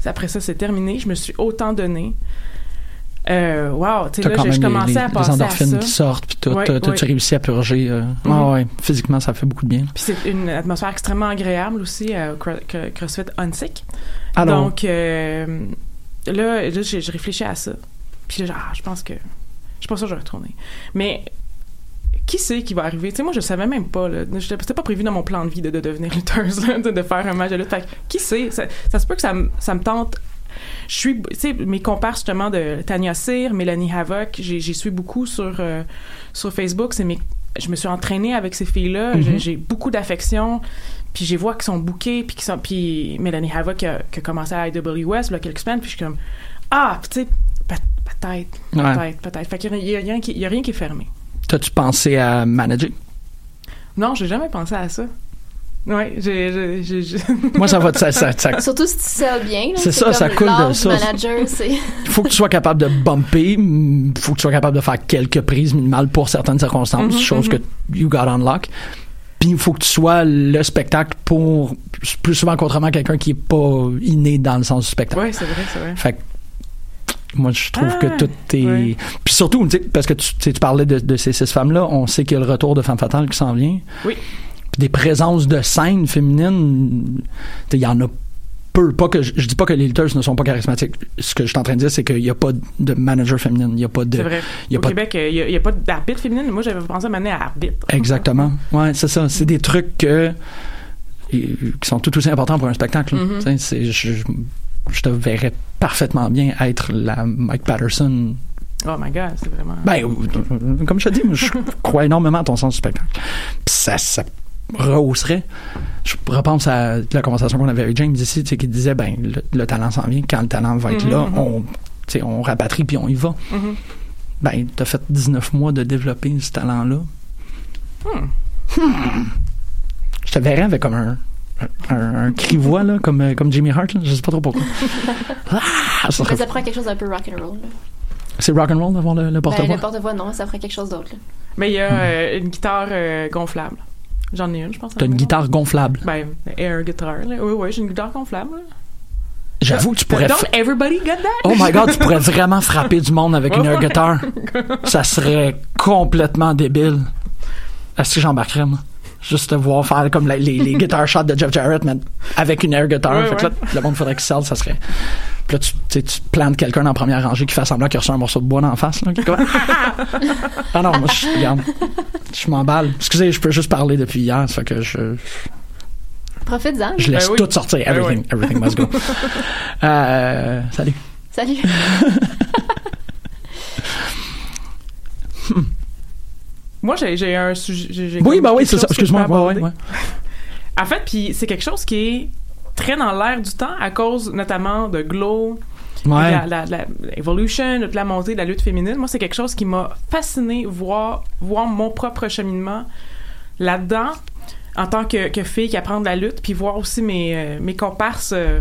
Après ça, c'est terminé. Je me suis autant donné. Euh, wow, tu sais, là, quand j'ai- même je les, à les passer à endorphines ça. qui sortent, puis tout. Ouais, T'as- T'as-tu ouais. réussi à purger? euh, Mhm. ouais, ouais. Physiquement, ça fait beaucoup de bien. Puis c'est une atmosphère extrêmement agréable aussi euh, au Cro- Cro- CrossFit Unsick. Alors, Donc euh, là, là j'ai j'ai réfléchi à ça. Puis ah, je pense que je suis pas sûre que je vais retourner. Mais qui sait qui va arriver? Tu sais, moi, je savais même pas. C'était pas prévu dans mon plan de vie de, de devenir lutteuse, là, de, de faire un match de lutte. Fait qui sait? Ça, ça se peut que ça, me- ça me tente. Je suis, tu sais, mes compères justement de Tania Cyr, Mélanie Havoc, j'ai j'ai suivi beaucoup sur, euh, sur Facebook. C'est mes, je me suis entraînée avec ces filles-là. Mhm. J'ai- J'ai beaucoup d'affection. Puis j'ai vois qu'ils sont bookés, puis qu'ils sont, puis Mélanie Havoc qui a, qui a commencé à IWS il y a quelques semaines, puis je suis comme ah, tu sais, peut- peut-être, Ouais. peut-être, peut-être. Fait qu'il qui, y a rien qui est fermé. T'as-tu pensé à manager? Non, j'ai jamais pensé à ça. Ouais, j'ai, Moi, ça va. Ça, ça, ça- Surtout si tu sers bien. C'est ça, comme ça coule de ça. manager, c'est. Il faut que tu sois capable de bumper, il faut que tu sois capable de faire quelques prises minimales pour certaines circonstances, Mhm, chose mhm. que you got on lock. Puis il faut que tu sois le spectacle pour plus souvent qu'autrement quelqu'un qui est pas inné dans le sens du spectacle. Ouais, c'est vrai, c'est vrai. Fait que moi je trouve Ah, que tout est puis surtout parce que tu, tu parlais de, de ces six femmes là, on sait qu'il y a le retour de Femme Fatale qui s'en vient. Oui. Puis des présences de scène féminines, il y en a peu. Pas que je, je dis pas que les lutteuses ne sont pas charismatiques. Ce que je suis en train de dire, c'est qu'il n'y a pas de manager féminine. Il n'y a pas de. C'est vrai. il y a Au pas Québec, il n'y a, pas d'arbitre féminine. Moi, j'avais pensé à m'amener à arbitre. Exactement. Ouais, c'est ça. C'est des trucs que, qui sont tout aussi importants pour un spectacle. Mhm. Je, je- je te verrais parfaitement bien être la Mike Patterson. Oh my God, c'est vraiment... Ben, euh, comme je te dis, je crois énormément à ton sens du spectacle. Puis ça, ça rehausserait. Je repense à la conversation qu'on avait avec James ici, tu sais, qui disait, ben, le, le talent s'en vient. Quand le talent va être là, mhm. on, tu sais, on rapatrie puis on y va. Mhm. Ben, t'as fait 19 mois de développer ce talent-là. Hmm. Hmm. te verrais avec comme un, un, un cri-voix, là, comme, euh, comme Jimmy Hart, là. Je sais pas trop pourquoi. Ah, ça Mais ça prend quelque chose d'un peu rock'n'roll. là. C'est rock'n'roll d'avoir le, le Ben, porte-voix? le porte-voix, non, ça ferait quelque chose d'autre. là. Mais il y a euh, une guitare euh, gonflable. J'en ai une, je pense. T'as une guitare gonflable? Ben, air guitar. Là. Oui, oui, j'ai une guitare gonflable. là. J'avoue que tu pourrais... Don't everybody get that? Oh my god, tu pourrais vraiment frapper du monde avec une air Ouais. guitar. Ça serait complètement débile. Est-ce que j'embarquerais, moi? Juste te voir faire comme la- les, les guitar shots de Jeff Jarrett, mais avec une air guitar. Ouais, fait que là, le monde faudrait qu'il sorte, ça serait. Puis là, tu, tu sais, tu plantes quelqu'un la première rangée qui fait semblant qu'il reçu un morceau de bois dans la face. Là, ah non, moi, je, regarde, je m'emballe. Excusez, je peux juste parler depuis hier, ça fait que je, Profite-en. je laisse Ben oui. tout sortir. Ben Everything, oui. everything must go. Euh, salut. Salut. Moi, j'ai un sujet. Oui, bah oui, c'est ça. chose que je Excuse-moi. peux Ouais, ouais. En fait, puis c'est quelque chose qui est très dans l'air du temps à cause notamment de Glow, Ouais. de la, la, la- l'Evolution, de la montée de la lutte féminine. Moi, c'est quelque chose qui m'a fasciné voir, voir mon propre cheminement là-dedans en tant que, que fille qui apprend de la lutte, puis voir aussi mes, euh, mes comparses euh,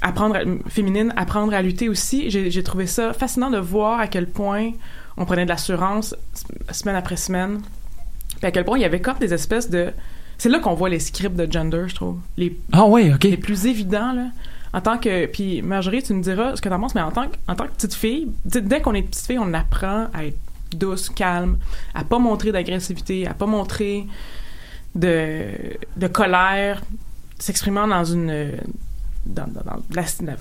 apprendre à- féminines apprendre à lutter aussi. J'ai trouvé ça fascinant de voir à quel point on prenait de l'assurance semaine après semaine, puis à quel point il y avait comme des espèces de... C'est là qu'on voit les scripts de gender, je trouve. Les Ah oui, ok. les plus évidents, là. En tant que. Puis, Marjorie, tu me diras ce que t'en penses, mais en tant que, en tant que petite fille, dès qu'on est petite fille, on apprend à être douce, calme, à pas montrer d'agressivité, à pas montrer de, de colère, s'exprimant dans une. dans, dans- dans la, la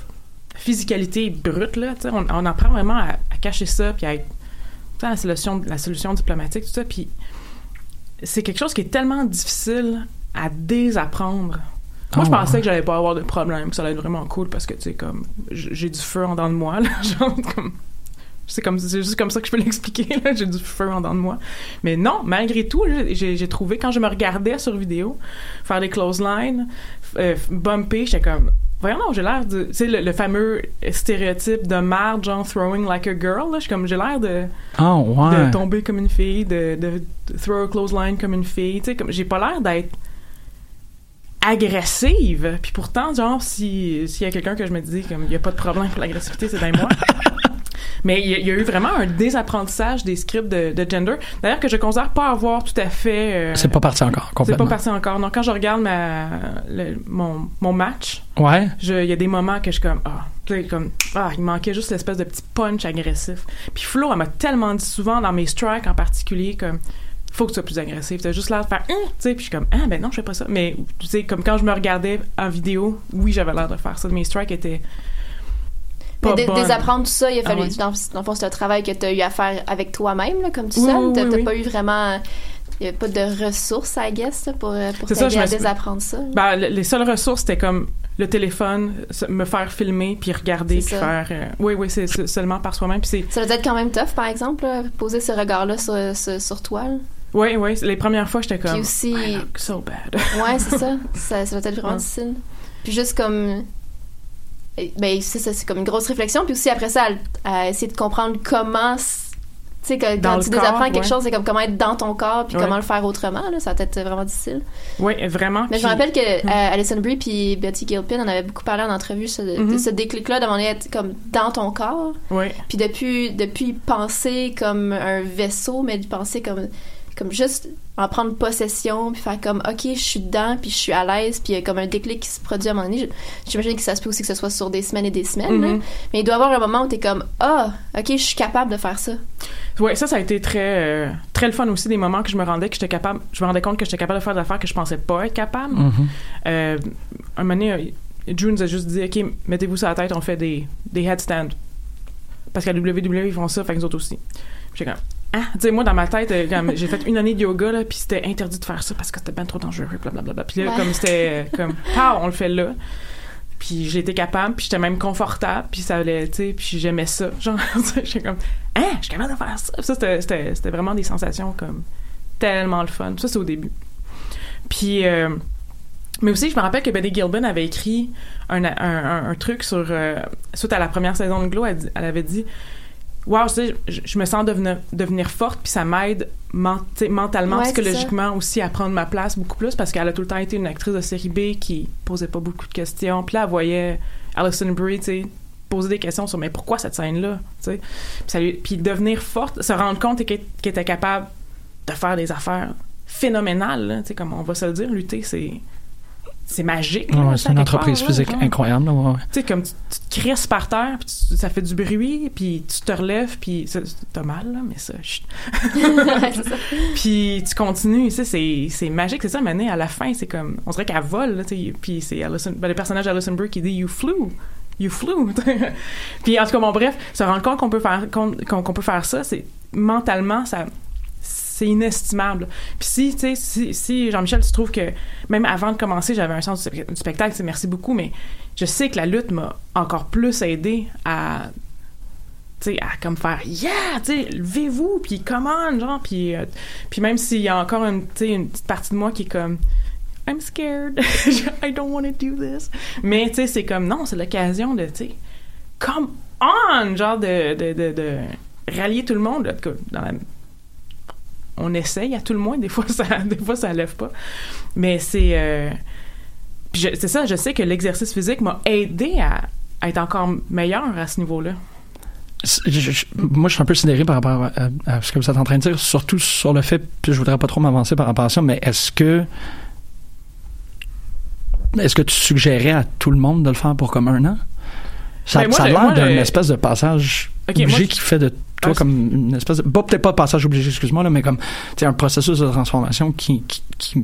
physicalité brute, là. On, on apprend vraiment à, à cacher ça, puis à être. La solution, la solution diplomatique, tout ça. Puis, c'est quelque chose qui est tellement difficile à désapprendre. Moi, je Oh, pensais ouais. que j'allais pas avoir de problème, que ça allait être vraiment cool parce que, tu sais, comme, j'ai du feu en dedans de moi, là. Genre, comme. C'est comme c'est juste comme ça que je peux l'expliquer là j'ai du feu en dedans de moi mais non malgré tout j'ai- trouvé quand je me regardais sur vidéo faire des clotheslines euh, bumper j'étais comme voyons non j'ai l'air de tu sais le, le fameux stéréotype de marde genre throwing like a girl là je comme j'ai l'air de Ah ouais. de tomber comme une fille, de, de, de throw a clothesline comme une fille. Tu sais, comme j'ai pas l'air d'être agressive. Puis pourtant, genre, si s'il y a quelqu'un que je me dis comme il y a pas de problème pour l'agressivité, c'est dans moi. Mais il y, a- il y a eu vraiment un désapprentissage des scripts de, de gender. D'ailleurs, que je considère pas avoir tout à fait. euh, C'est pas parti encore, c'est complètement. pas passé encore. Donc, quand je regarde ma, le- mon, mon match, Ouais. il y a des moments que je suis comme ah comme ah il manquait juste l'espèce de petit punch agressif puis Flo elle m'a tellement dit souvent dans mes strikes en particulier comme faut que tu sois plus agressif t'as juste l'air de faire Hum tu sais puis je suis comme ah ben non je fais pas ça mais tu sais comme quand je me regardais en vidéo oui j'avais l'air de faire ça mes strikes étaient pas bonnes. désapprendre tout ça, il a Ah fallu. ouais. Dans, dans le fond, c'est un travail que tu as eu à faire avec toi-même, comme tu Oui, sais. oui, oui, t'as oui. pas eu vraiment. Il n'y a pas de ressources, I guess, pour, euh, pour t'aider je à désapprendre ça. Ben, le- les seules ressources, c'était comme le téléphone, me faire filmer, puis regarder, puis faire... euh, oui, oui, c'est seulement par soi-même. Ça doit être quand même tough, par exemple, là, poser ce regard-là sur, sur, sur toi. là. Oui, oui, les premières fois, j'étais comme... Puis aussi. I look so bad. Ouais, c'est ça. ça. Ça doit être vraiment Ouais. difficile. Puis juste comme. Ben, c'est ça, c'est comme une grosse réflexion. Puis aussi, après ça, à, à essayer de comprendre comment. Tu sais, quand tu corps, désapprends quelque ouais. chose, c'est comme comment être dans ton corps, puis Ouais. comment le faire autrement. Là, ça va être vraiment difficile. Oui, vraiment. Mais je me rappelle que euh, Alison Brie puis Betty Gilpin en avaient beaucoup parlé en entrevue, ce, de Mhm. ce déclic-là, demander être comme dans ton corps. Oui. Puis depuis, depuis penser comme un vaisseau, mais de penser comme, comme juste en prendre possession, puis faire comme, OK, je suis dedans, puis je suis à l'aise, puis il y a comme un déclic qui se produit à un moment donné. Je- J'imagine que ça se peut aussi que ce soit sur des semaines et des semaines, là. Mhm. mais il doit y avoir un moment où t'es comme, ah, OK, je suis capable de faire ça. Oui, ça, ça a été très, euh, très le fun aussi, des moments que je me rendais que j'étais capable, je me rendais compte que j'étais capable de faire des affaires que je pensais pas être capable. Euh, un moment donné, euh, Drew nous a juste dit, OK, mettez-vous sur la tête, on fait des, des headstands. Parce qu'à WWE, ils font ça, fait que nous autres aussi. Puis J'étais comme, ah, tu sais, moi, dans ma tête, euh, comme, j'ai fait une année de yoga, là, puis c'était interdit de faire ça parce que c'était bien trop dangereux, blablabla. Puis là, Ouais. comme c'était, euh, comme, pow, on le fait là. Puis été capable, puis j'étais même confortable, puis ça allait, tu sais, puis j'aimais ça. Genre, j'étais comme, hein, je suis capable de faire ça. Puis ça, c'était- c'était c'était vraiment des sensations comme tellement le fun. Ça, c'est au début. Puis, euh, mais aussi, je me rappelle que Betty Gilbin avait écrit un, un, un- un truc sur. euh, suite à la première saison de Glow, elle, elle avait dit wow, tu sais, je, je me sens devenir, devenir forte, puis ça m'aide mentalement, Ouais, psychologiquement aussi à prendre ma place beaucoup plus parce qu'elle a tout le temps été une actrice de série B qui posait pas beaucoup de questions. Puis là, elle voyait Alison Brie, tu sais, poser des questions sur mais pourquoi cette scène-là, tu sais? Puis, devenir forte, se rendre compte qu'elle était capable de faire des affaires phénoménales, tu sais, comme on va se le dire, lutter, c'est c'est magique. Ouais, c'est une entreprise part, physique incroyable. ouais. Tu sais, comme tu, tu te crisses par terre, puis tu- ça fait du bruit, puis tu te relèves, puis t'as mal, là, mais ça. Puis tu continues, tu sais, c'est, c'est magique, c'est ça, mais à la fin, c'est comme, on dirait qu'elle vole, là, tu sais, puis c'est ben, le personnage d'Alison Brie qui dit « You flew ». You flew. puis en tout cas, bon, bref, se rendre compte qu'on peut faire, qu'on peut faire ça, c'est mentalement, ça, c'est inestimable. Puis si, tu sais, si, si Jean-Michel, tu trouves que même avant de commencer, j'avais un sens du, spectacle, c'est merci beaucoup, mais je sais que la lutte m'a encore plus aidé à tu sais, à comme faire yeah, tu levez-vous, puis comment, genre, puis euh, puis même s'il y a encore une, tu une petite partie de moi qui est comme I'm scared, I don't want to do this, mais tu sais, c'est comme non, c'est l'occasion de, tu sais, come on, genre de de, de, rallier tout le monde, cas, dans la on essaye à tout le moins, des fois ça, des fois ça lève pas, mais c'est euh, c'est ça, je sais que l'exercice physique m'a aidé à, à être encore meilleur à ce niveau-là. Moi, je suis un peu sidéré par rapport à, à- à ce que vous êtes en train de dire, surtout sur le fait, puis je voudrais pas trop m'avancer par rapport à ça, mais est-ce que est-ce que tu suggérais à tout le monde de le faire pour comme un an? Ça, Ben, moi, ça a l'air moi, d'un je- espèce de passage Ok, obligé moi, qui fait de toi Ah, comme une espèce de... Pas peut-être pas passage obligé, excuse-moi, là, mais comme tu un processus de transformation qui, qui, qui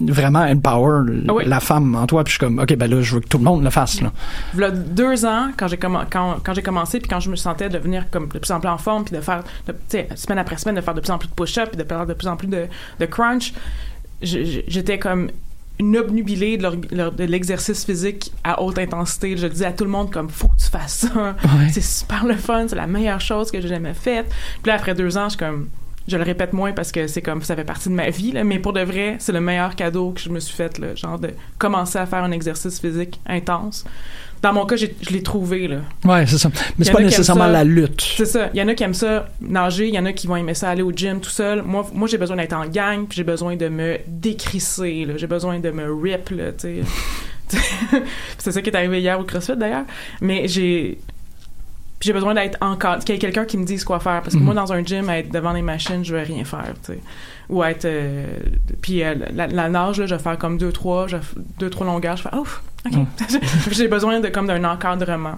vraiment empower Ah oui. la femme en toi, puis je suis comme, OK, ben là, je veux que tout le monde le fasse, là. Deux ans, quand j'ai commen- quand, quand j'ai commencé, puis quand je me sentais devenir comme de plus en plus en forme, puis de faire, de- tu sais, semaine après semaine, de faire de plus en plus de push-up, puis de faire de plus en plus de, de crunch, j'étais comme une obnubilée de, l'exercice physique à haute intensité. Je disais à tout le monde comme faut que tu fasses ça. C'est super le fun, c'est la meilleure chose que j'ai jamais faite. Puis là après deux ans, je suis comme je le répète moins parce que c'est comme ça fait partie de ma vie là, mais pour de vrai, c'est le meilleur cadeau que je me suis fait là, genre de commencer à faire un exercice physique intense. Dans mon cas, je l'ai trouvé là. Ouais, c'est ça. Mais c'est pas nécessairement la lutte. C'est ça. Il y en a qui aiment ça nager, il y en a qui vont aimer ça aller au gym tout seul. Moi, moi j'ai besoin d'être en gang, puis j'ai besoin de me décrisser, là. J'ai besoin de me rip, là, tu sais. c'est ça qui est arrivé hier au CrossFit, d'ailleurs. Mais j'ai... J'ai besoin d'être encore... Qu'il y ait quelqu'un qui me dise quoi faire. Parce que Mhm. moi, dans un gym, être devant les machines, je vais rien faire, tu sais. Ou être... euh, puis euh, la, la nage, là, je vais faire comme deux, trois, je deux, trois longueurs. Je fais, ouf, OK. Puis j'ai besoin de comme d'un encadrement.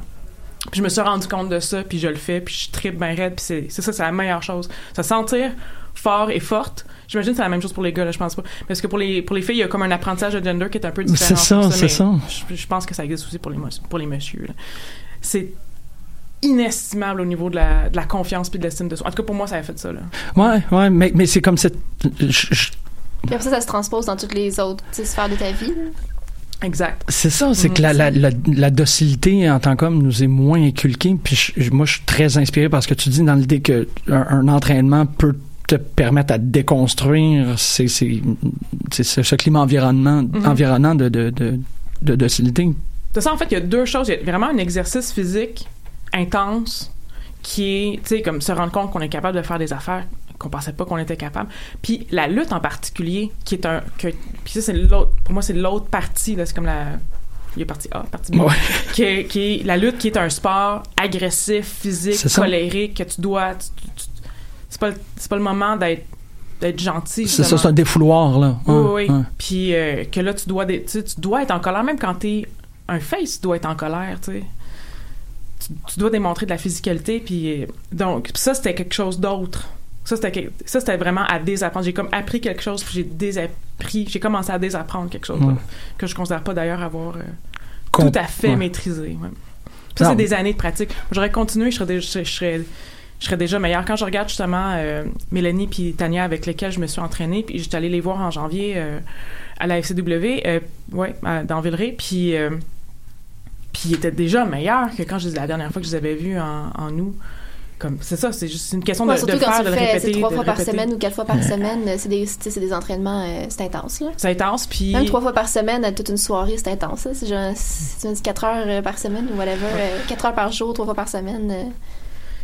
Puis je me suis rendu compte de ça, puis je le fais, puis je tripe bien raide, puis c'est ça, c'est la meilleure chose. Se sentir fort et forte. J'imagine que c'est la même chose pour les gars, là, je pense pas. Parce que pour les, pour les filles, il y a comme un apprentissage de gender qui est un peu différent. C'est ça, c'est ça. Je, je pense que ça existe aussi pour les, pour les messieurs. là. C'est inestimable au niveau de la, de la confiance puis de l'estime de soi. En tout cas, pour moi, ça a fait ça. Là. Ouais, ouais, mais, mais c'est comme cette. je- je- Puis après ça, ça se transpose dans toutes les autres sphères de ta vie. là. Exact. C'est ça, c'est Mhm. que la, la, la, la docilité en tant qu'homme nous est moins inculquée. Puis je- moi, je suis très inspiré par ce que tu dis dans l'idée que un, un entraînement peut te permettre à déconstruire ces, ces, ces- ce, ce climat environnement, Mhm. environnant de, de, de, de docilité. De ça, en fait, il y a deux choses. Il y a vraiment un exercice physique intense qui est, tu sais, comme se rendre compte qu'on est capable de faire des affaires qu'on pensait pas qu'on était capable. Puis la lutte en particulier, qui est un... Que, puis ça, c'est l'autre... Pour moi, c'est l'autre partie, là. C'est comme la... Il y a partie A, partie B. Ouais. Qui, est, qui est la lutte qui est un sport agressif, physique, colérique, que tu dois... tu- tu- c'est pas, le- c'est pas le moment d'être d'être gentil. C'est ça, c'est un défouloir, là. Oui, oui. Puis euh, que là, tu dois, tu, tu dois être en colère, même quand t'es un face, tu dois être en colère, tu sais. Tu, tu dois démontrer de la physicalité, puis euh, donc, ça, c'était quelque chose d'autre. Ça, c'était ça, c'était vraiment à désapprendre. J'ai comme appris quelque chose, puis j'ai désappris, j'ai commencé à désapprendre quelque chose, là, que je considère pas d'ailleurs avoir euh, Com- tout à fait ouais. maîtrisé. ouais. Ça, c'est des années de pratique. J'aurais continué, je serais, déjà, je, serais, je serais déjà meilleure. Quand je regarde justement euh, Mélanie puis Tania avec lesquelles je me suis entraînée, puis j'étais allée les voir en janvier euh, à la FCW, ouais, à- dans Villeray, puis puis ils étaient déjà meilleurs que quand je la dernière fois que je les avais vus en, en août. Comme c'est ça, c'est juste une question Ouais, de, de surtout quand faire, tu de fais répéter, c'est trois fois par semaine ou quatre fois par semaine, euh, c'est des, tu sais, c'est des entraînements, euh, c'est intense. Là. C'est intense, puis Même trois fois par semaine, euh, toute une soirée, c'est intense. C'est genre, si tu me dis quatre heures euh, par semaine ou whatever, euh, quatre heures par jour, trois fois par semaine. euh,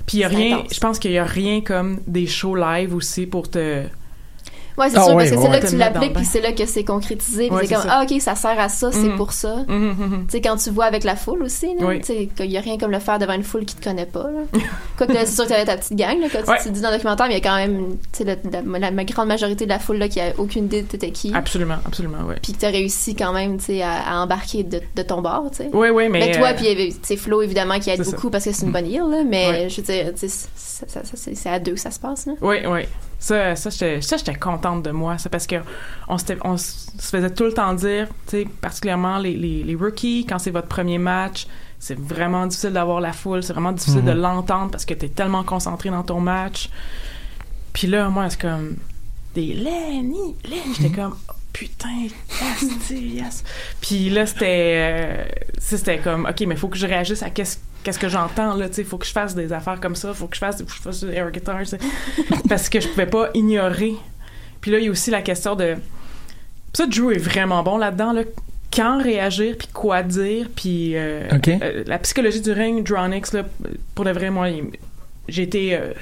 Puis il y a rien, intense. je pense qu'il y a rien comme des shows live aussi pour te. Ouais, c'est Ah sûr, ouais, parce que ouais, c'est là que Te tu l'appliques, puis c'est là que c'est concrétisé. puis Ouais, c'est comme, ça. ah, OK, ça sert à ça, c'est Mhm. pour ça. Mhm, mhm. Tu sais, quand tu vois avec la foule aussi, tu sais, qu'il y a rien comme le faire devant une foule qui te connaît pas. Quoique, c'est sûr que t'avais ta petite gang, là, quand tu- Ouais. tu, dis dans le documentaire, mais il y a quand même, tu sais, la, la- la- la grande majorité de la foule, là, qui a aucune idée de t'étais qui. Absolument, absolument, ouais. Puis que t'as réussi quand même, tu sais, à, à embarquer de, de ton bord, tu sais. Oui, oui, mais. Mais toi, euh, puis il y avait, tu Flo, évidemment, qui aide beaucoup parce que c'est une bonne île, mais je veux dire, tu ça- c'est c'est à deux que ça se passe, là. Oui, oui. Ça, ça j'étais contente de moi. C'est parce que on, on se faisait tout le temps dire, tu sais, particulièrement les, les, les rookies, quand c'est votre premier match, c'est vraiment difficile d'avoir la foule, c'est vraiment difficile Mhm. de l'entendre parce que t'es tellement concentré dans ton match. Puis là, moi, c'est comme des Lenny, Lenny, j'étais comme oh, putain, yes, yes. Puis là, c'était euh, c'était comme OK, mais faut que je réagisse à qu'est-ce qu'est-ce que j'entends là, tu sais, faut que je fasse des affaires comme ça, faut que je fasse faut que je fasse du air guitar, parce que je pouvais pas ignorer. Puis là, il y a aussi la question de ça Drew est vraiment bon là-dedans là quand réagir puis quoi dire puis euh, euh, la psychologie du ring Dronix là pour le vrai moi j'ai été euh,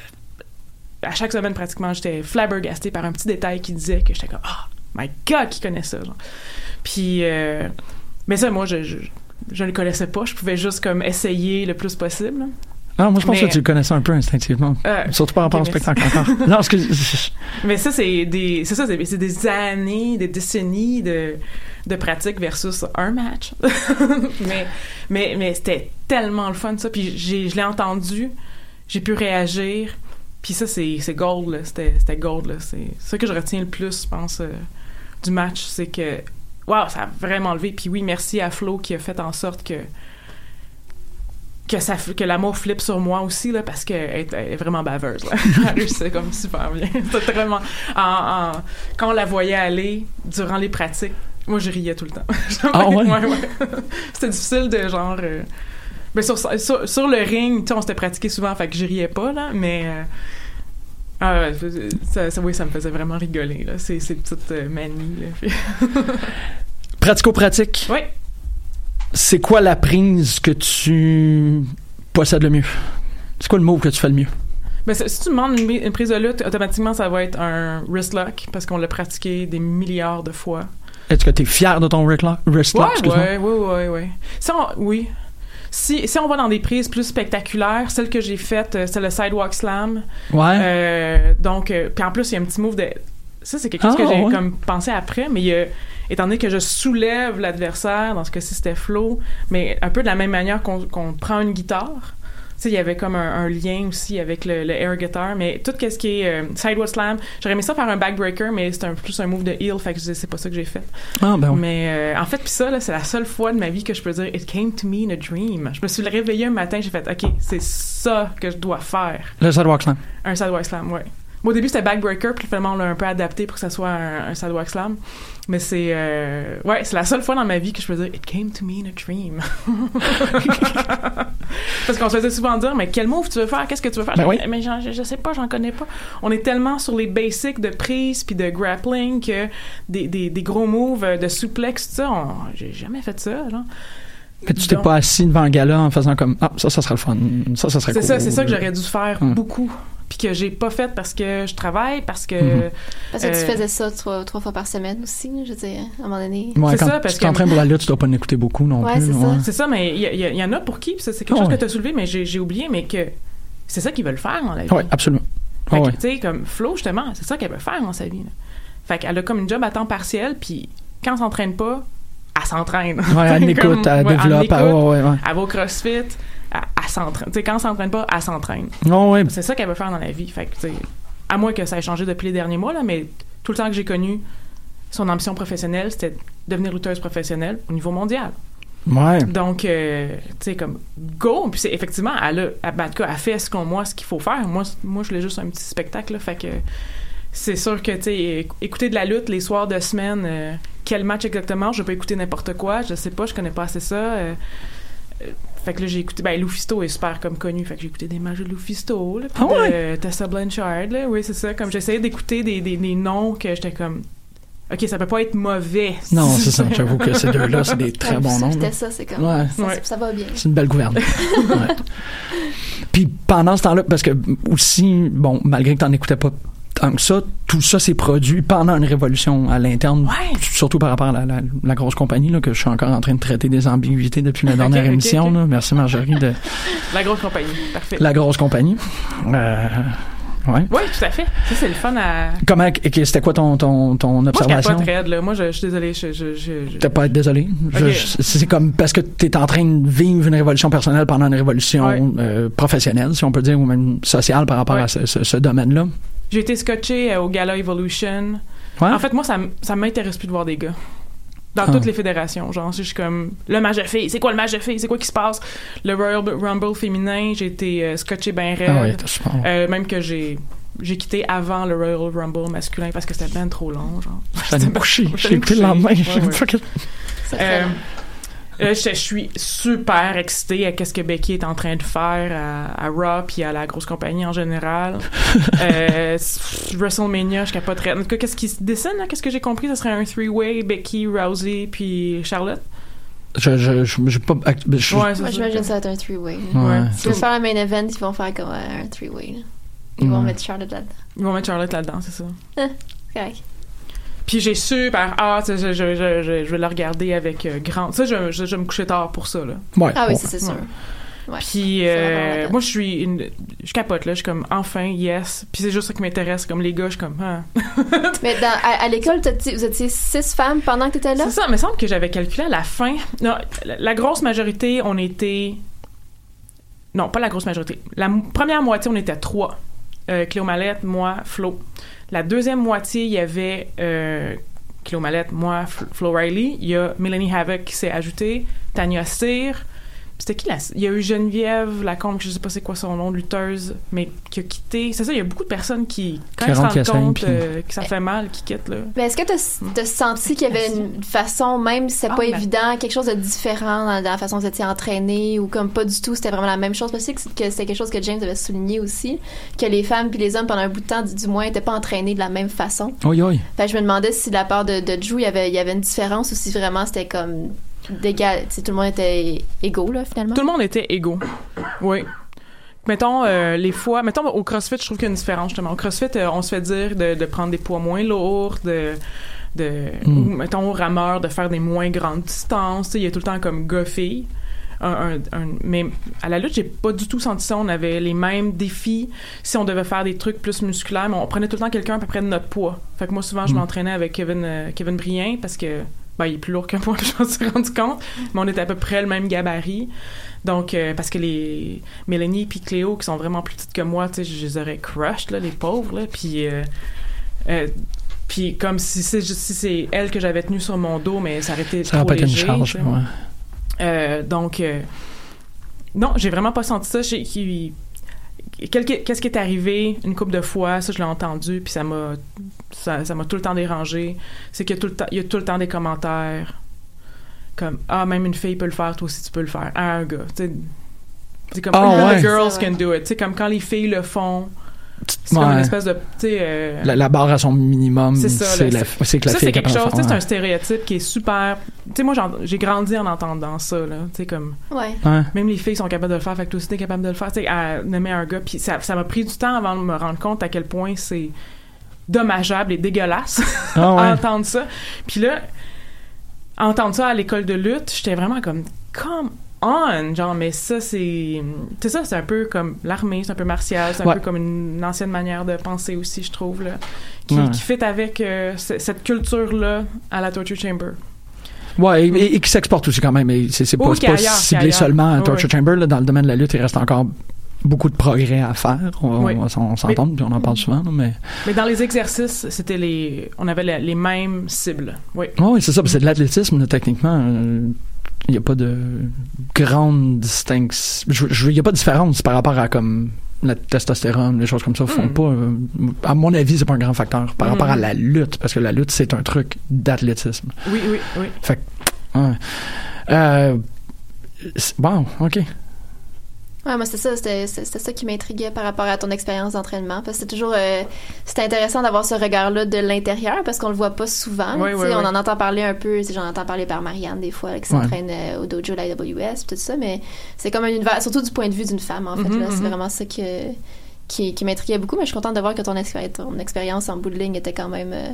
à chaque semaine pratiquement j'étais flabbergasté par un petit détail qui disait que j'étais comme oh my god qui connaît ça genre. puis euh, mais ça moi je, je je le connaissais pas je pouvais juste comme essayer le plus possible. Ah, moi, je pense Mais- que tu le connaissais un peu instinctivement. Euh, Surtout par rapport ok, au spectacle encore. non, que. Mais ça, c'est des, c'est ça, c'est, c'est des années, des décennies de, de pratique versus un match. mais, mais, mais c'était tellement le fun, ça. Puis j'ai, je l'ai entendu, j'ai pu réagir. Puis ça, c'est, c'est gold, là. C'était, c'était gold, là. C'est ça que je retiens le plus, je pense, euh, du match. C'est que, waouh, ça a vraiment levé. Puis oui, merci à Flo qui a fait en sorte que que ça que l'amour flippe sur moi aussi là parce qu'elle est, elle est vraiment baveuse là. elle comme super bien C'était vraiment en- en- quand on la voyait aller durant les pratiques moi je riais tout le temps Ah ouais? c'était difficile de genre euh, mais sur, sur, sur le ring tu sais on s'était pratiqué souvent fait que je riais pas là mais euh, ah ouais, ça, ça, oui, ça me faisait vraiment rigoler, là, ces, ces petites euh, manies. Pratico-pratique. Oui. C'est quoi la prise que tu possèdes le mieux? C'est quoi le mot que tu fais le mieux? Ben, si tu demandes une, une prise de lutte, automatiquement, ça va être un wrist lock parce qu'on l'a pratiqué des milliards de fois. Est-ce que tu es fier de ton wrist lock? Wrist lock, Ouais, ouais, ouais, ouais, ouais. Si on, oui. Si, si on va dans des prises plus spectaculaires, celle que j'ai faite, euh, c'est le sidewalk slam. Ouais. Euh, donc, euh, puis en plus, il y a un petit move de. Ça, c'est quelque chose Ah, que j'ai ouais. comme pensé après, mais il y a- étant donné que je soulève l'adversaire, dans ce cas-ci, c'était Flo, mais un peu de la même manière qu'on qu'on prend une guitare. Tu sais, il y avait comme un, un lien aussi avec le, le air guitar, mais tout ce qui est euh, sidewalk slam, j'aurais aimé ça faire un backbreaker, mais c'est un, plus un move de heel, fait que c'est pas ça que j'ai fait. Ah, ben. Mais euh, en fait, puis ça, c'est la seule fois de ma vie que je peux dire It came to me in a dream. Je me suis réveillée un matin, j'ai fait OK, c'est ça que je dois faire. Le sidewalk slam. Un sidewalk slam, ouais. Au début, c'était backbreaker, puis finalement, on l'a un peu adapté pour que ça soit un, un sidewalk slam. Mais c'est. euh, ouais, c'est la seule fois dans ma vie que je peux dire It came to me in a dream. Parce qu'on se faisait souvent dire Mais quel move tu veux faire? Qu'est-ce que tu veux faire? Ben oui. Mais je, je sais pas, j'en connais pas. On est tellement sur les basics de prise puis de grappling que des, des, des gros moves euh, de suplex, tout ça, j'ai jamais fait ça, genre. Mais tu t'es pas assis devant un gala en faisant comme Ah, ça, ça serait le fun. Ça, ça serait C'est cool. ça, c'est ça que j'aurais dû faire Hum. beaucoup. Puis que j'ai pas fait parce que je travaille, parce que. Mhm. Parce que euh, tu faisais ça trois, trois fois par semaine aussi, je veux dire, à un moment donné. Ouais, C'est quand ça, parce tu que- pour la lutte, tu dois pas en écouter beaucoup non Ouais, plus. c'est ça. C'est ça, mais il y, en a pour qui, puis ça, c'est quelque Ah chose ouais. que tu as soulevé, mais j'ai j'ai oublié, mais que c'est ça qu'ils veulent faire dans la vie. Oui, absolument. Fait que, ouais. tu sais, comme Flo, justement, c'est ça qu'elle veut faire dans sa vie. là. Fait qu'elle a comme une job à temps partiel, puis quand elle s'entraîne pas, elle s'entraîne. Ouais, elle écoute, elle développe, elle- ouais, ouais, ouais. Elle va au CrossFit, elle, s'entraîne. Tu sais, quand elle s'entraîne pas, elle s'entraîne. Ouais. C'est ça qu'elle veut faire dans la vie. Fait que, à moins que ça ait changé depuis les derniers mois, là, mais tout le temps que j'ai connu, son ambition professionnelle, c'était devenir lutteuse professionnelle au niveau mondial. Ouais. Donc, euh, tu sais, comme, go! Puis c'est effectivement, elle a, ben, en tout cas, elle fait, selon moi, ce qu'il faut faire. Moi, moi je voulais juste un petit spectacle, là, fait que c'est sûr que, tu sais, éc- écouter de la lutte les soirs de semaine, euh, quel match exactement? Je vais pas écouter n'importe quoi, je sais pas, je connais pas assez ça. euh, euh, fait que là, j'ai écouté. Ben, Lufisto est super comme connu. Fait que j'ai écouté des matchs de Lufisto, là. Puis Ah ouais? Tessa Blanchard, là. Oui, c'est ça. Comme j'essayais d'écouter des, des, des noms que j'étais comme. OK, ça peut pas être mauvais. Non, c'est ça. J'avoue que ces deux-là, c'est des très Ouais, bons noms. C'était ça, c'est comme. Ouais. Ça, Ouais. ça va bien. C'est une belle gouverne. Ouais. Puis pendant ce temps-là, parce que aussi, bon, malgré que t'en écoutais pas tant que ça, tout ça s'est produit pendant une révolution à l'interne, Ouais. surtout par rapport à la, la- la grosse compagnie, là, que je suis encore en train de traiter des ambiguïtés depuis la dernière émission. là. Merci Marjorie de La grosse compagnie. Parfait. la grosse compagnie. Euh, ouais. Oui, tout à fait. Ça, c'est le fun à. Comment, c'était quoi ton, ton, ton Moi, je observation? capote raide. Moi, je, je suis désolée. Je, je, je, T'as pas à être désolé. C'est comme parce que t'es en train de vivre une révolution personnelle pendant une révolution Ouais. euh, professionnelle, si on peut dire, ou même sociale par rapport Ouais. à ce, ce- ce domaine-là. J'ai été scotché euh, au Gala Evolution. Ouais. En fait, moi, ça, ça m'intéresse plus de voir des gars. Dans Ah. toutes les fédérations. Genre, je suis comme, le match de filles, c'est quoi le match de filles? C'est quoi qui se passe? Le Royal Rumble féminin, j'ai été euh, scotché bien raide. Ah ouais. Euh, même que j'ai j'ai quitté avant le Royal Rumble masculin parce que c'était bien trop long, genre. J'allais me coucher. L'ai écouté le lendemain. Ouais, Je Euh, je, je suis super excitée à ce que Becky est en train de faire à, à Raw puis à la grosse compagnie en général. euh, WrestleMania, je capoterais. En tout cas, qu'est-ce qui se dessine, là? Qu'est-ce que j'ai compris? Ce serait un three-way, Becky, Rousey puis Charlotte? Je, je, je, j'ai pas. je- Ouais, Moi, ça. j'imagine ça va être un three-way. Ouais. Si tu veux faire un main event, ils vont faire comme euh, un three-way. là. Ils vont Ouais. mettre Charlotte là-dedans. Ils vont mettre Charlotte là-dedans, c'est ça. Correct. Puis j'ai super hâte, je, je, je, je, je vais le regarder avec euh, grand... Ça, je, je, je vais me coucher tard pour ça, là. Ouais. Ah oui, c'est sûr. Ouais. Puis euh, moi je suis une je capote là, je suis comme enfin yes. Puis c'est juste ça qui m'intéresse comme les gars, je suis comme ah. Mais dans, à, à l'école, vous étiez six femmes pendant que t'étais là? C'est ça, il me semble que j'avais calculé à la fin. Non, la, la grosse majorité, on était Non, pas la grosse majorité. La première moitié, on était trois. Euh, Cléo Mallette, moi, Flo. La deuxième moitié, il y avait euh, Cléo Mallette, moi, Flo Riley. Il y a Melanie Havoc qui s'est ajoutée, Tania Cyr. C'était qui la... Il y a eu Geneviève Lacombe, je sais pas c'est quoi son nom, lutteuse, mais qui a quitté. C'est ça, il y a beaucoup de personnes qui, quand ils se rendent compte puis- euh, que ça fait mal, qui quittent, là. Mais est-ce que t'as as senti qu'il y avait une façon, même si c'est Ah, pas ben- évident, quelque chose de différent dans, dans la façon dont vous étiez entraîné ou comme pas du tout, c'était vraiment la même chose? Parce que c'était quelque chose que James avait souligné aussi, que les femmes puis les hommes pendant un bout de temps, du, du moins, n'étaient pas entraînés de la même façon. Oui, oui. Fait que je me demandais si de la part de, de Drew, il y avait, il y avait une différence ou si vraiment c'était comme d'égal, tout le monde était égaux, là, finalement. Tout le monde était égaux. Oui. Mettons, euh, les fois... Mettons, au CrossFit, je trouve qu'il y a une différence, justement. Au CrossFit, euh, on se fait dire de, de prendre des poids moins lourds, de... de Mm. ou, mettons, au rameur, de faire des moins grandes distances. Il y a tout le temps comme gars-filles. Un, un- un- mais à la lutte, j'ai pas du tout senti ça. On avait les mêmes défis. Si on devait faire des trucs plus musculaires, mais on prenait tout le temps quelqu'un à peu près de notre poids. Fait que moi, souvent, je Mm. m'entraînais avec Kevin, euh, Kevin Brien parce que ben, il est plus lourd que moi, je m'en suis rendu compte. Mais on était à peu près le même gabarit. Donc, euh, parce que les Mélanie puis Cléo, qui sont vraiment plus petites que moi, tu sais, je les aurais crushed, là, les pauvres, là. Puis, euh, euh, puis comme si c'est si c'est elle que j'avais tenue sur mon dos, mais ça aurait été Ça aurait trop pas été une léger, charge. ouais. Donc, non, j'ai vraiment pas senti ça. J'ai- Qu'est-ce qui est arrivé une couple de fois, ça je l'ai entendu, puis ça m'a ça ça m'a tout le temps dérangé. C'est qu'il y a tout le temps il y a tout le temps des commentaires comme ah même une fille peut le faire, toi aussi tu peux le faire. À un gars, tu sais. C'est comme Only ouais. the girls can do it. Tu sais comme quand les filles le font, c'est comme une espèce de euh, La, la barre à son minimum, C'est ça, c'est que la ça, fille c'est est quelque capable de chose, c'est un stéréotype qui est super. Tu sais, moi, j'ai grandi en entendant ça, là. Tu sais, comme. Ouais. Ouais. Même les filles sont capables de le faire, fait que toi aussi t'es capable de le faire. Tu sais, à nommer un gars, puis ça ça m'a pris du temps avant de me rendre compte à quel point c'est dommageable et dégueulasse Ah ouais. à entendre ça. Puis là, entendre ça à l'école de lutte, j'étais vraiment comme, come on, genre, mais ça, c'est. C'est ça, c'est un peu comme l'armée, c'est un peu martial, c'est un Ouais. peu comme une ancienne manière de penser aussi, je trouve, là. Qui, Ouais. qui fit avec euh, cette culture-là à la Torture Chamber. Ouais, et, et- et qui s'exporte aussi quand même. C'est pas, Oui, ailleurs, est ciblé seulement à Ouais, Torture ouais. Chamber. là. dans le domaine de la lutte, il reste encore beaucoup de progrès à faire. On, Oui. s'entend, puis on en parle souvent. mais Mais dans les exercices, c'était les. On avait les, les mêmes cibles. Oui. Ouais, oui, c'est ça. C'est de l'athlétisme, techniquement. euh, Il n'y a pas de grande distinction. Il n'y a pas de différence par rapport à comme la testostérone, les choses comme ça font Mm. pas. euh, à mon avis, c'est pas un grand facteur par rapport à la lutte, parce que la lutte, c'est un truc d'athlétisme. Oui, oui, oui. Fait que, ouais. Euh, bon, ok. Ouais, moi, c'était ça, c'était, ça qui m'intriguait par rapport à ton expérience d'entraînement. Parce que c'est toujours, euh, c'était intéressant d'avoir ce regard-là de l'intérieur parce qu'on le voit pas souvent. Oui, oui, On en entend parler un peu, j'en entends parler par Marianne des fois, là, qui s'entraîne euh, au dojo de l'IWS, tout ça, mais c'est comme un univers, surtout du point de vue d'une femme, en fait. Mhm, là. C'est mhm. vraiment ça que, qui, qui m'intriguait beaucoup, mais je suis contente de voir que ton, expé- ton expérience en bout de ligne était quand même euh,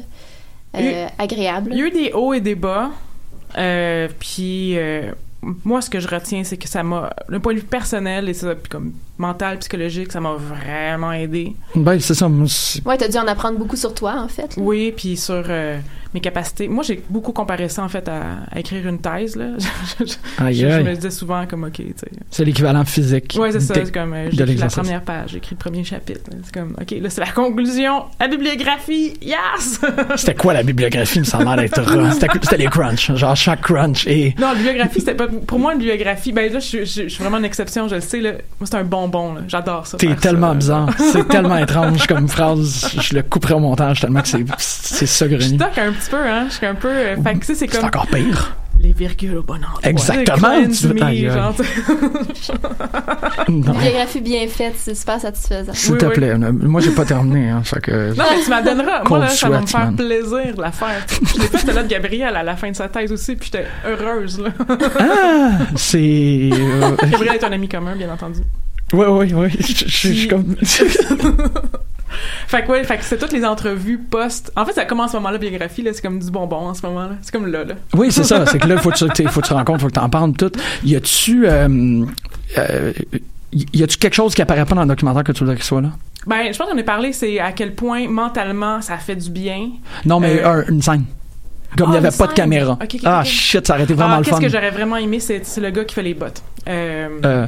euh, agréable. Il y a eu des hauts et des bas. Puis moi, ce que je retiens, c'est que ça m'a, d'un point de vue personnel et ça, puis comme mental, psychologique, ça m'a vraiment aidé. Ben, c'est ça. Ouais, t'as dû en apprendre beaucoup sur toi, en fait. là. Oui, puis sur euh, mes capacités. Moi, j'ai beaucoup comparé ça, en fait, à, à écrire une thèse, là. je, je- Aïe, je- je aïe. me disais souvent comme, OK, tu sais. C'est l'équivalent physique. Ouais, c'est ça. C'est comme, euh, la première page, j'ai écrit le premier chapitre. C'est comme, OK, là, c'est la conclusion. La bibliographie, yes! C'était quoi la bibliographie? Il me semble d'être. C'était les crunchs. Genre, chaque crunch et. Non, la bibliographie, c'était pas. Pour moi, une bibliographie, ben là, je, suis- je, je suis vraiment une exception, je le sais, là. Moi, c'est un bonbon, là. J'adore ça. T'es tellement ça. bizarre. C'est tellement étrange comme phrase. Je le couperai au montage tellement que c'est, c'est Je saugrenu. toque un petit peu, hein. Je suis un peu. euh, fait que, tu sais, c'est C'est comme. encore pire. Les virgules au bon endroit. Exactement, tu veux- me, genre, Une biographie bien faite, c'est super satisfaisant. S'il Oui, te oui. plaît. euh, Moi, j'ai pas terminé. Hein, fait que... Non, mais tu m'en donneras. Moi, là, ça va me faire man. plaisir de la faire. Je l'ai fait là de Gabriel à la fin de sa thèse aussi, puis j'étais heureuse, là. Ah! C'est. euh, Gabriel est un ami commun, bien entendu. Oui, oui, oui. Je suis comme. Fait que, ouais, fait que c'est toutes les entrevues post. En fait, ça commence à ce moment-là, biographie, là. C'est comme du bonbon en ce moment-là. C'est comme là, là. Oui, c'est ça. C'est que là, faut que tu, faut que tu te rencontres, faut que tu en parles tout. Y a-tu. Euh, euh, y a-tu quelque chose qui apparaît pas dans le documentaire que tu voudrais qu'il soit là? Ben, je pense qu'on a parlé, c'est à quel point mentalement ça fait du bien. Non, mais Euh, un- une scène. Comme il n'y Ah, avait pas de caméra. Ah, shit, ça aurait été vraiment Ah, le Qu'est-ce fun. que j'aurais vraiment aimé, c'est c'est le gars qui fait les bottes. Euh,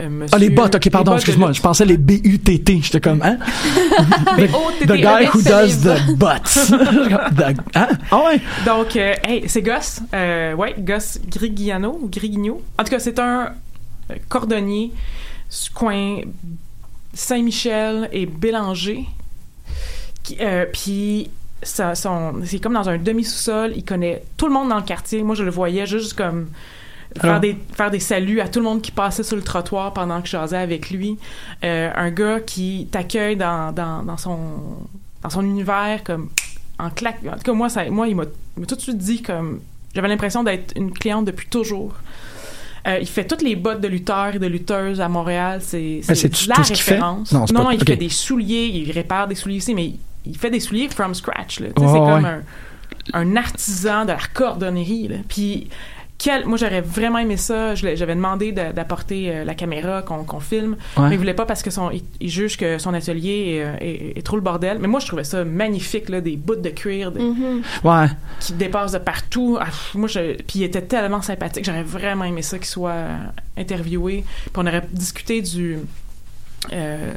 Euh, euh, ah, les bottes, ok, pardon, excuse-moi. lutte. Je pensais les B-U-T-T. J'étais comme, hein? B-O-T-T, The guy who does the butts. The- hein? Ah ouais? Donc, euh, hey, c'est Goss. Euh, ouais, Goss Griggiano ou Grigno. En tout cas, c'est un euh, cordonnier du coin Saint-Michel et Bélanger. Euh, Puis, c'est comme dans un demi-sous-sol. Il connaît tout le monde dans le quartier. Moi, je le voyais juste comme faire, Ah. des, faire des saluts à tout le monde qui passait sur le trottoir pendant que je jasais avec lui. Euh, un gars qui t'accueille dans, dans, dans son, dans son univers comme en claque. En tout cas, moi, ça, moi il m'a tout de suite dit comme. J'avais l'impression d'être une cliente depuis toujours. Euh, il fait toutes les bottes de lutteurs et de lutteuses à Montréal. C'est c'est la tout ce référence. Non, non, pas- il fait des souliers, il répare des souliers aussi, mais il fait des souliers from scratch. Ouais, c'est comme un, un artisan de la cordonnerie. là. Puis, quel, moi, j'aurais vraiment aimé ça. J'avais demandé de- d'apporter euh, la caméra, qu'on filme. Ouais. Mais il voulait pas parce que son, il, il juge que son atelier est, euh, est- est trop le bordel. Mais moi, je trouvais ça magnifique, là, des bouts de cuir de- Mhm. Ouais. qui dépassent de partout. Ah, moi, je, puis il était tellement sympathique. J'aurais vraiment aimé ça qu'il soit euh, interviewé. Puis on aurait discuté du, euh,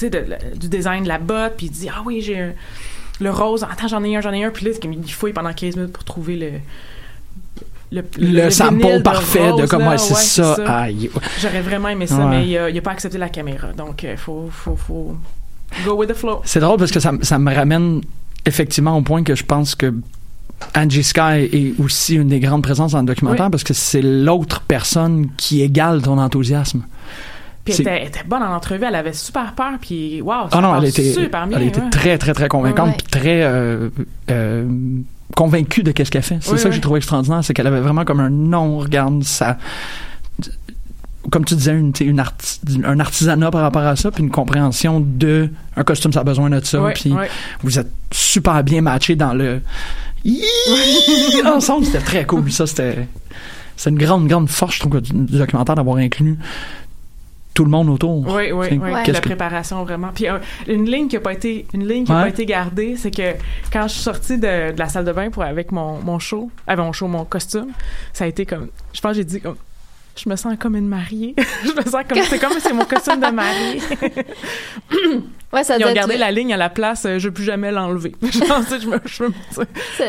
de- de- du design de la botte. Puis il dit ah oui, j'ai un- le rose. Attends, j'en ai un, j'en ai un. Puis là, il fouille pendant 15 minutes pour trouver le le, Le, sample parfait de comment c'est ça. J'aurais vraiment aimé ça, Ouais. mais il a, il a pas accepté la caméra. Donc, il faut, faut, faut go with the flow. C'est drôle parce que ça, ça me ramène effectivement au point que je pense que Angie Sky est aussi une des grandes présences dans le documentaire Oui. parce que c'est l'autre personne qui égale ton enthousiasme. Puis elle était, elle était bonne en entrevue, elle avait super peur, puis wow, ça Ah non, elle était, super bien. elle était ouais. très, très, très convaincante Ouais. puis très euh, euh, convaincue de qu'est-ce qu'elle fait. C'est Oui, ça que j'ai trouvé extraordinaire, c'est qu'elle avait vraiment comme un non, regarde, ça... Comme tu disais, une, arti- un artisanat par rapport à ça, puis une compréhension de un costume, ça a besoin de ça, puis vous êtes super bien matchés dans le ensemble, c'était très cool. Ça, c'était c'est une grande, grande force, je trouve, du documentaire d'avoir inclus tout le monde autour. Oui, oui, oui. qu'est-ce La préparation, vraiment. Puis euh, une ligne qui n'a pas été, une ligne qui a Ouais. pas été gardée, c'est que quand je suis sortie de, de la salle de bain pour avec mon, mon show, avec mon show, mon costume, ça a été comme, je pense que j'ai dit comme, je me sens comme une mariée. je me sens comme, c'est comme si c'est mon costume de mariée. Ouais, ça Ils ont être- gardé la ligne à la place, euh, je veux plus jamais l'enlever. Sais, je me, je me- Ça,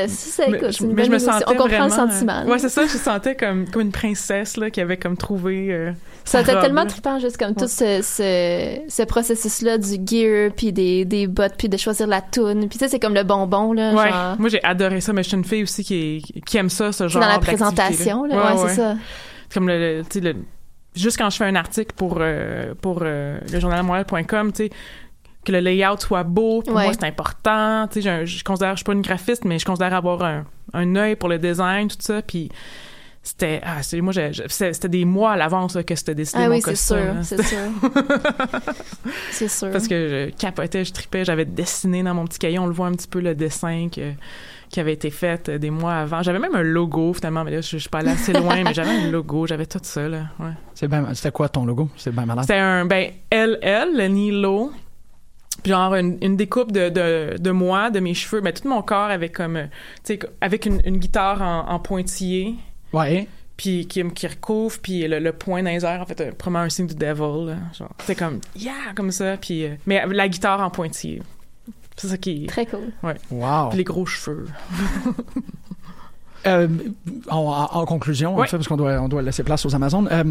ça, mais, écoute, je- mais je me sentais On comprend vraiment, le sentiment. euh, ouais, c'est ça, je me sentais comme, comme une princesse là, qui avait comme trouvé. euh, Ça était tellement trippant, juste comme tout ce, ce, ce processus-là du gear, puis des, des bottes, puis de choisir la toune. Puis tu sais, c'est comme le bonbon, là. Ouais, genre. moi j'ai adoré ça, mais je suis une fille aussi qui, est- qui aime ça, ce genre dans la présentation, là. Ouais, c'est ça. C'est comme le, le- juste quand je fais un article pour, euh, pour euh, le journal montréal.com, tu sais, que le layout soit beau, pour Ouais. moi, c'est important. Tu sais, un- je considère, je suis pas une graphiste, mais je considère avoir un, un œil pour le design, tout ça. Puis c'était, ah, c'est, moi, c'était des mois à l'avance que c'était décidé Ah mon oui, c'est costume, sûr, c'est sûr. c'est sûr. Parce que je capotais, je tripais, j'avais dessiné dans mon petit cahier, on le voit un petit peu le dessin que- qui avait été fait euh, des mois avant. J'avais même un logo finalement, mais là je, je suis pas allée assez loin, mais j'avais un logo, j'avais tout ça là. Ouais. C'est ben, c'était quoi ton logo? C'est bien malade. C'était un ben LL, le Nilo. Puis genre une, une découpe de, de, de moi, de mes cheveux, mais tout mon corps avec comme euh, tu sais avec une, une guitare en, en pointillé. Ouais. Puis qui, qui recouvre, puis le, le point dans les airs, en fait, euh, probablement un signe du devil. là. Genre, c'était comme, yeah, comme ça. Puis, euh, mais la guitare en pointillé. C'est ça qui. Très cool. Ouais. Wow. Puis les gros cheveux. Euh, en, conclusion, en Ouais. fait, parce qu'on doit, on doit laisser place aux Amazones, euh,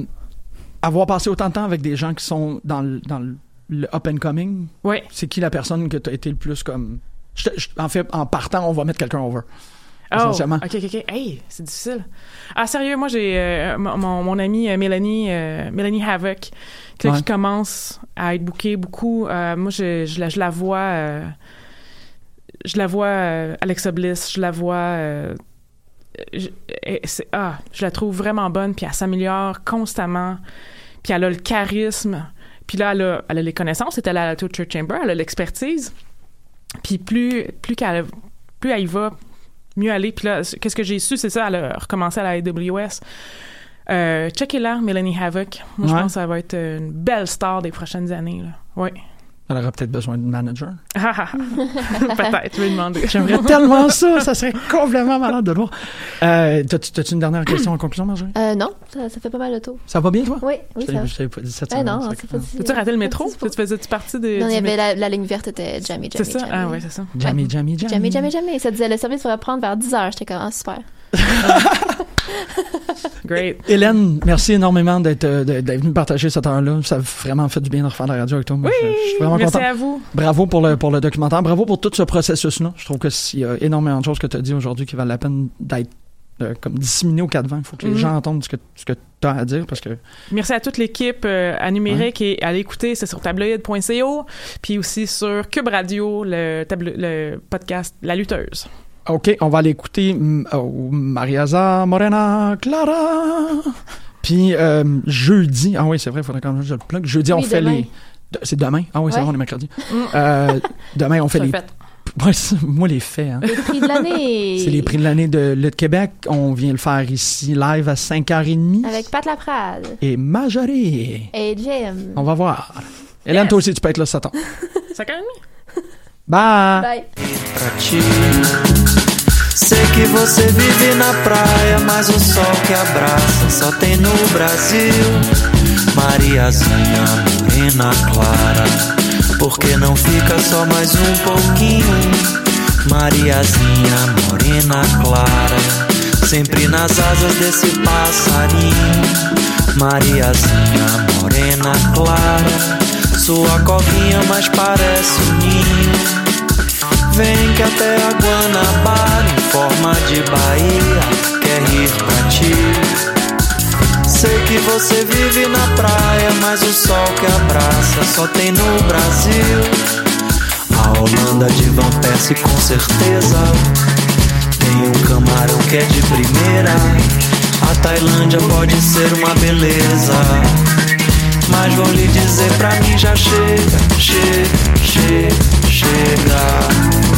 avoir passé autant de temps avec des gens qui sont dans le, dans le, le up and coming, Ouais. c'est qui la personne que tu as été le plus comme. Je te- je- en fait, en partant, on va mettre quelqu'un over. Oh, ok, ok, ok. Hey, c'est difficile. Ah, sérieux, moi, j'ai euh, mon, mon- amie euh, Mélanie, euh, Mélanie Havoc, qui, Ouais. qui commence à être bookée beaucoup. Euh, moi, je, je, la, je la vois. je la vois Alexa Bliss, je la vois. je, c'est- ah, je la trouve vraiment bonne, puis elle s'améliore constamment, puis elle a le charisme, puis là, elle a, elle a les connaissances, c'était à la Church Chamber, elle a l'expertise, puis plus, plus qu'elle plus elle y va, mieux aller. Puis là, qu'est-ce que j'ai su, c'est ça, elle a recommencé à la AWS. Euh, checkez-la, Melanie Havoc. Moi, je Ouais. pense que ça va être une belle star des prochaines années. Là. Oui. Elle aurait peut-être besoin de manager. Ah, ah, ah. Peut-être, je vais lui demander. J'aimerais tellement ça, ça serait complètement malade de le voir. Euh, t'as-tu, une dernière question en conclusion, Marjorie? Euh, non, ça, ça fait pas mal le tour. Ça va bien, toi? Oui, oui, Je ça t'avais- va. je t'avais pas dit cette semaine, non, ça c'est fait- pas si- As-tu raté le métro? Tu faisais-tu partie de. Non, il y avait la, la ligne verte était Jamie, C'est Jamie, ça? Jamie. Ah, ouais, c'est ça. Jamie, Jamie, Jamie. Jamais, jamais, jamais. Ça disait le service va prendre vers 10 heures. J'étais comme, ah, super. Great. Hélène, merci énormément d'être, euh, venue partager cette heure-là. Ça a vraiment fait du bien de refaire la radio avec toi. Moi, je, je suis vraiment merci content. à vous. Bravo pour le, pour le documentaire. Bravo pour tout ce processus-là. Je trouve qu'il y a énormément de choses que tu as dit aujourd'hui qui valent la peine d'être euh, comme disséminées au 4 vents. Il faut que les Mhm. gens entendent ce que, ce que tu as à dire parce que Merci à toute l'équipe euh, à numérique et à l'écouter, c'est sur tabloïd.co, puis aussi sur Cube Radio, le, le podcast La Lutteuse. OK, on va aller écouter mm, oh, Mariaza Morena Clara. Puis euh, jeudi, ah oui, c'est vrai, il faudrait quand même que je le plug. Jeudi, on fait demain. les. de- C'est demain? Ah oui, c'est vrai, on est mercredi. Euh, demain, on fait les. fait. Ouais, c'est- moi, les faits. Hein. Les prix de l'année. C'est les prix de l'année de Lutte Québec. On vient le faire ici live à 5h30. Avec Pat Laprade Et Majorie. et Jim. On va voir. Hélène, toi aussi, tu peux être là, Satan. Ça quand même? Bye! Bye. pra ti. Sei que você vive na praia, mas o sol que abraça só tem no Brasil. Mariazinha, morena clara, por que não fica só mais um pouquinho? Mariazinha, morena clara, sempre nas asas desse passarinho. Mariazinha, morena clara, sua copinha mais parece um ninho. Vem que até a Guanabara em forma de Bahia quer rir pra ti. Sei que você vive na praia, mas o sol que abraça só tem no Brasil. A Holanda de Van Persie com certeza tem um camarão que é de primeira. A Tailândia pode ser uma beleza. Mas vou lhe ze prawiża szyb, szyb, szyb, szyb, szyb,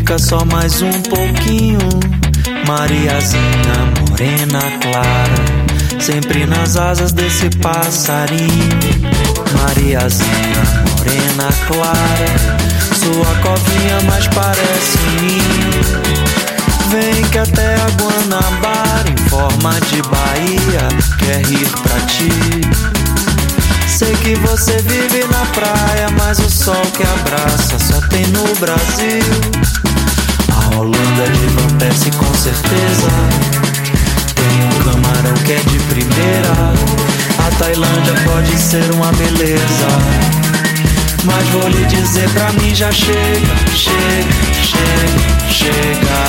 fica só mais um pouquinho? Mariazinha morena clara, sempre nas asas desse passarinho. Mariazinha, morena clara, sua covinha mais parece ninho. Vem que até a Guanabara, em forma de Bahia, quer rir pra ti. Sei que você vive na praia, mas o sol que abraça só tem no Brasil. Holanda Van Persie com certeza tem um camarão que é de primeira. A Tailândia pode ser uma beleza. Mas vou lhe dizer pra mim já chega, chega, chega, chega.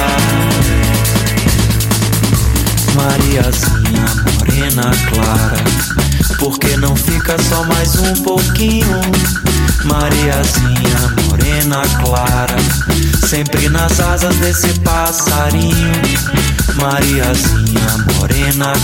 Mariazinha, morena clara por que não fica só mais um pouquinho? Mariazinha, morena clara, sempre nas asas desse passarinho. Mariazinha, morena clara.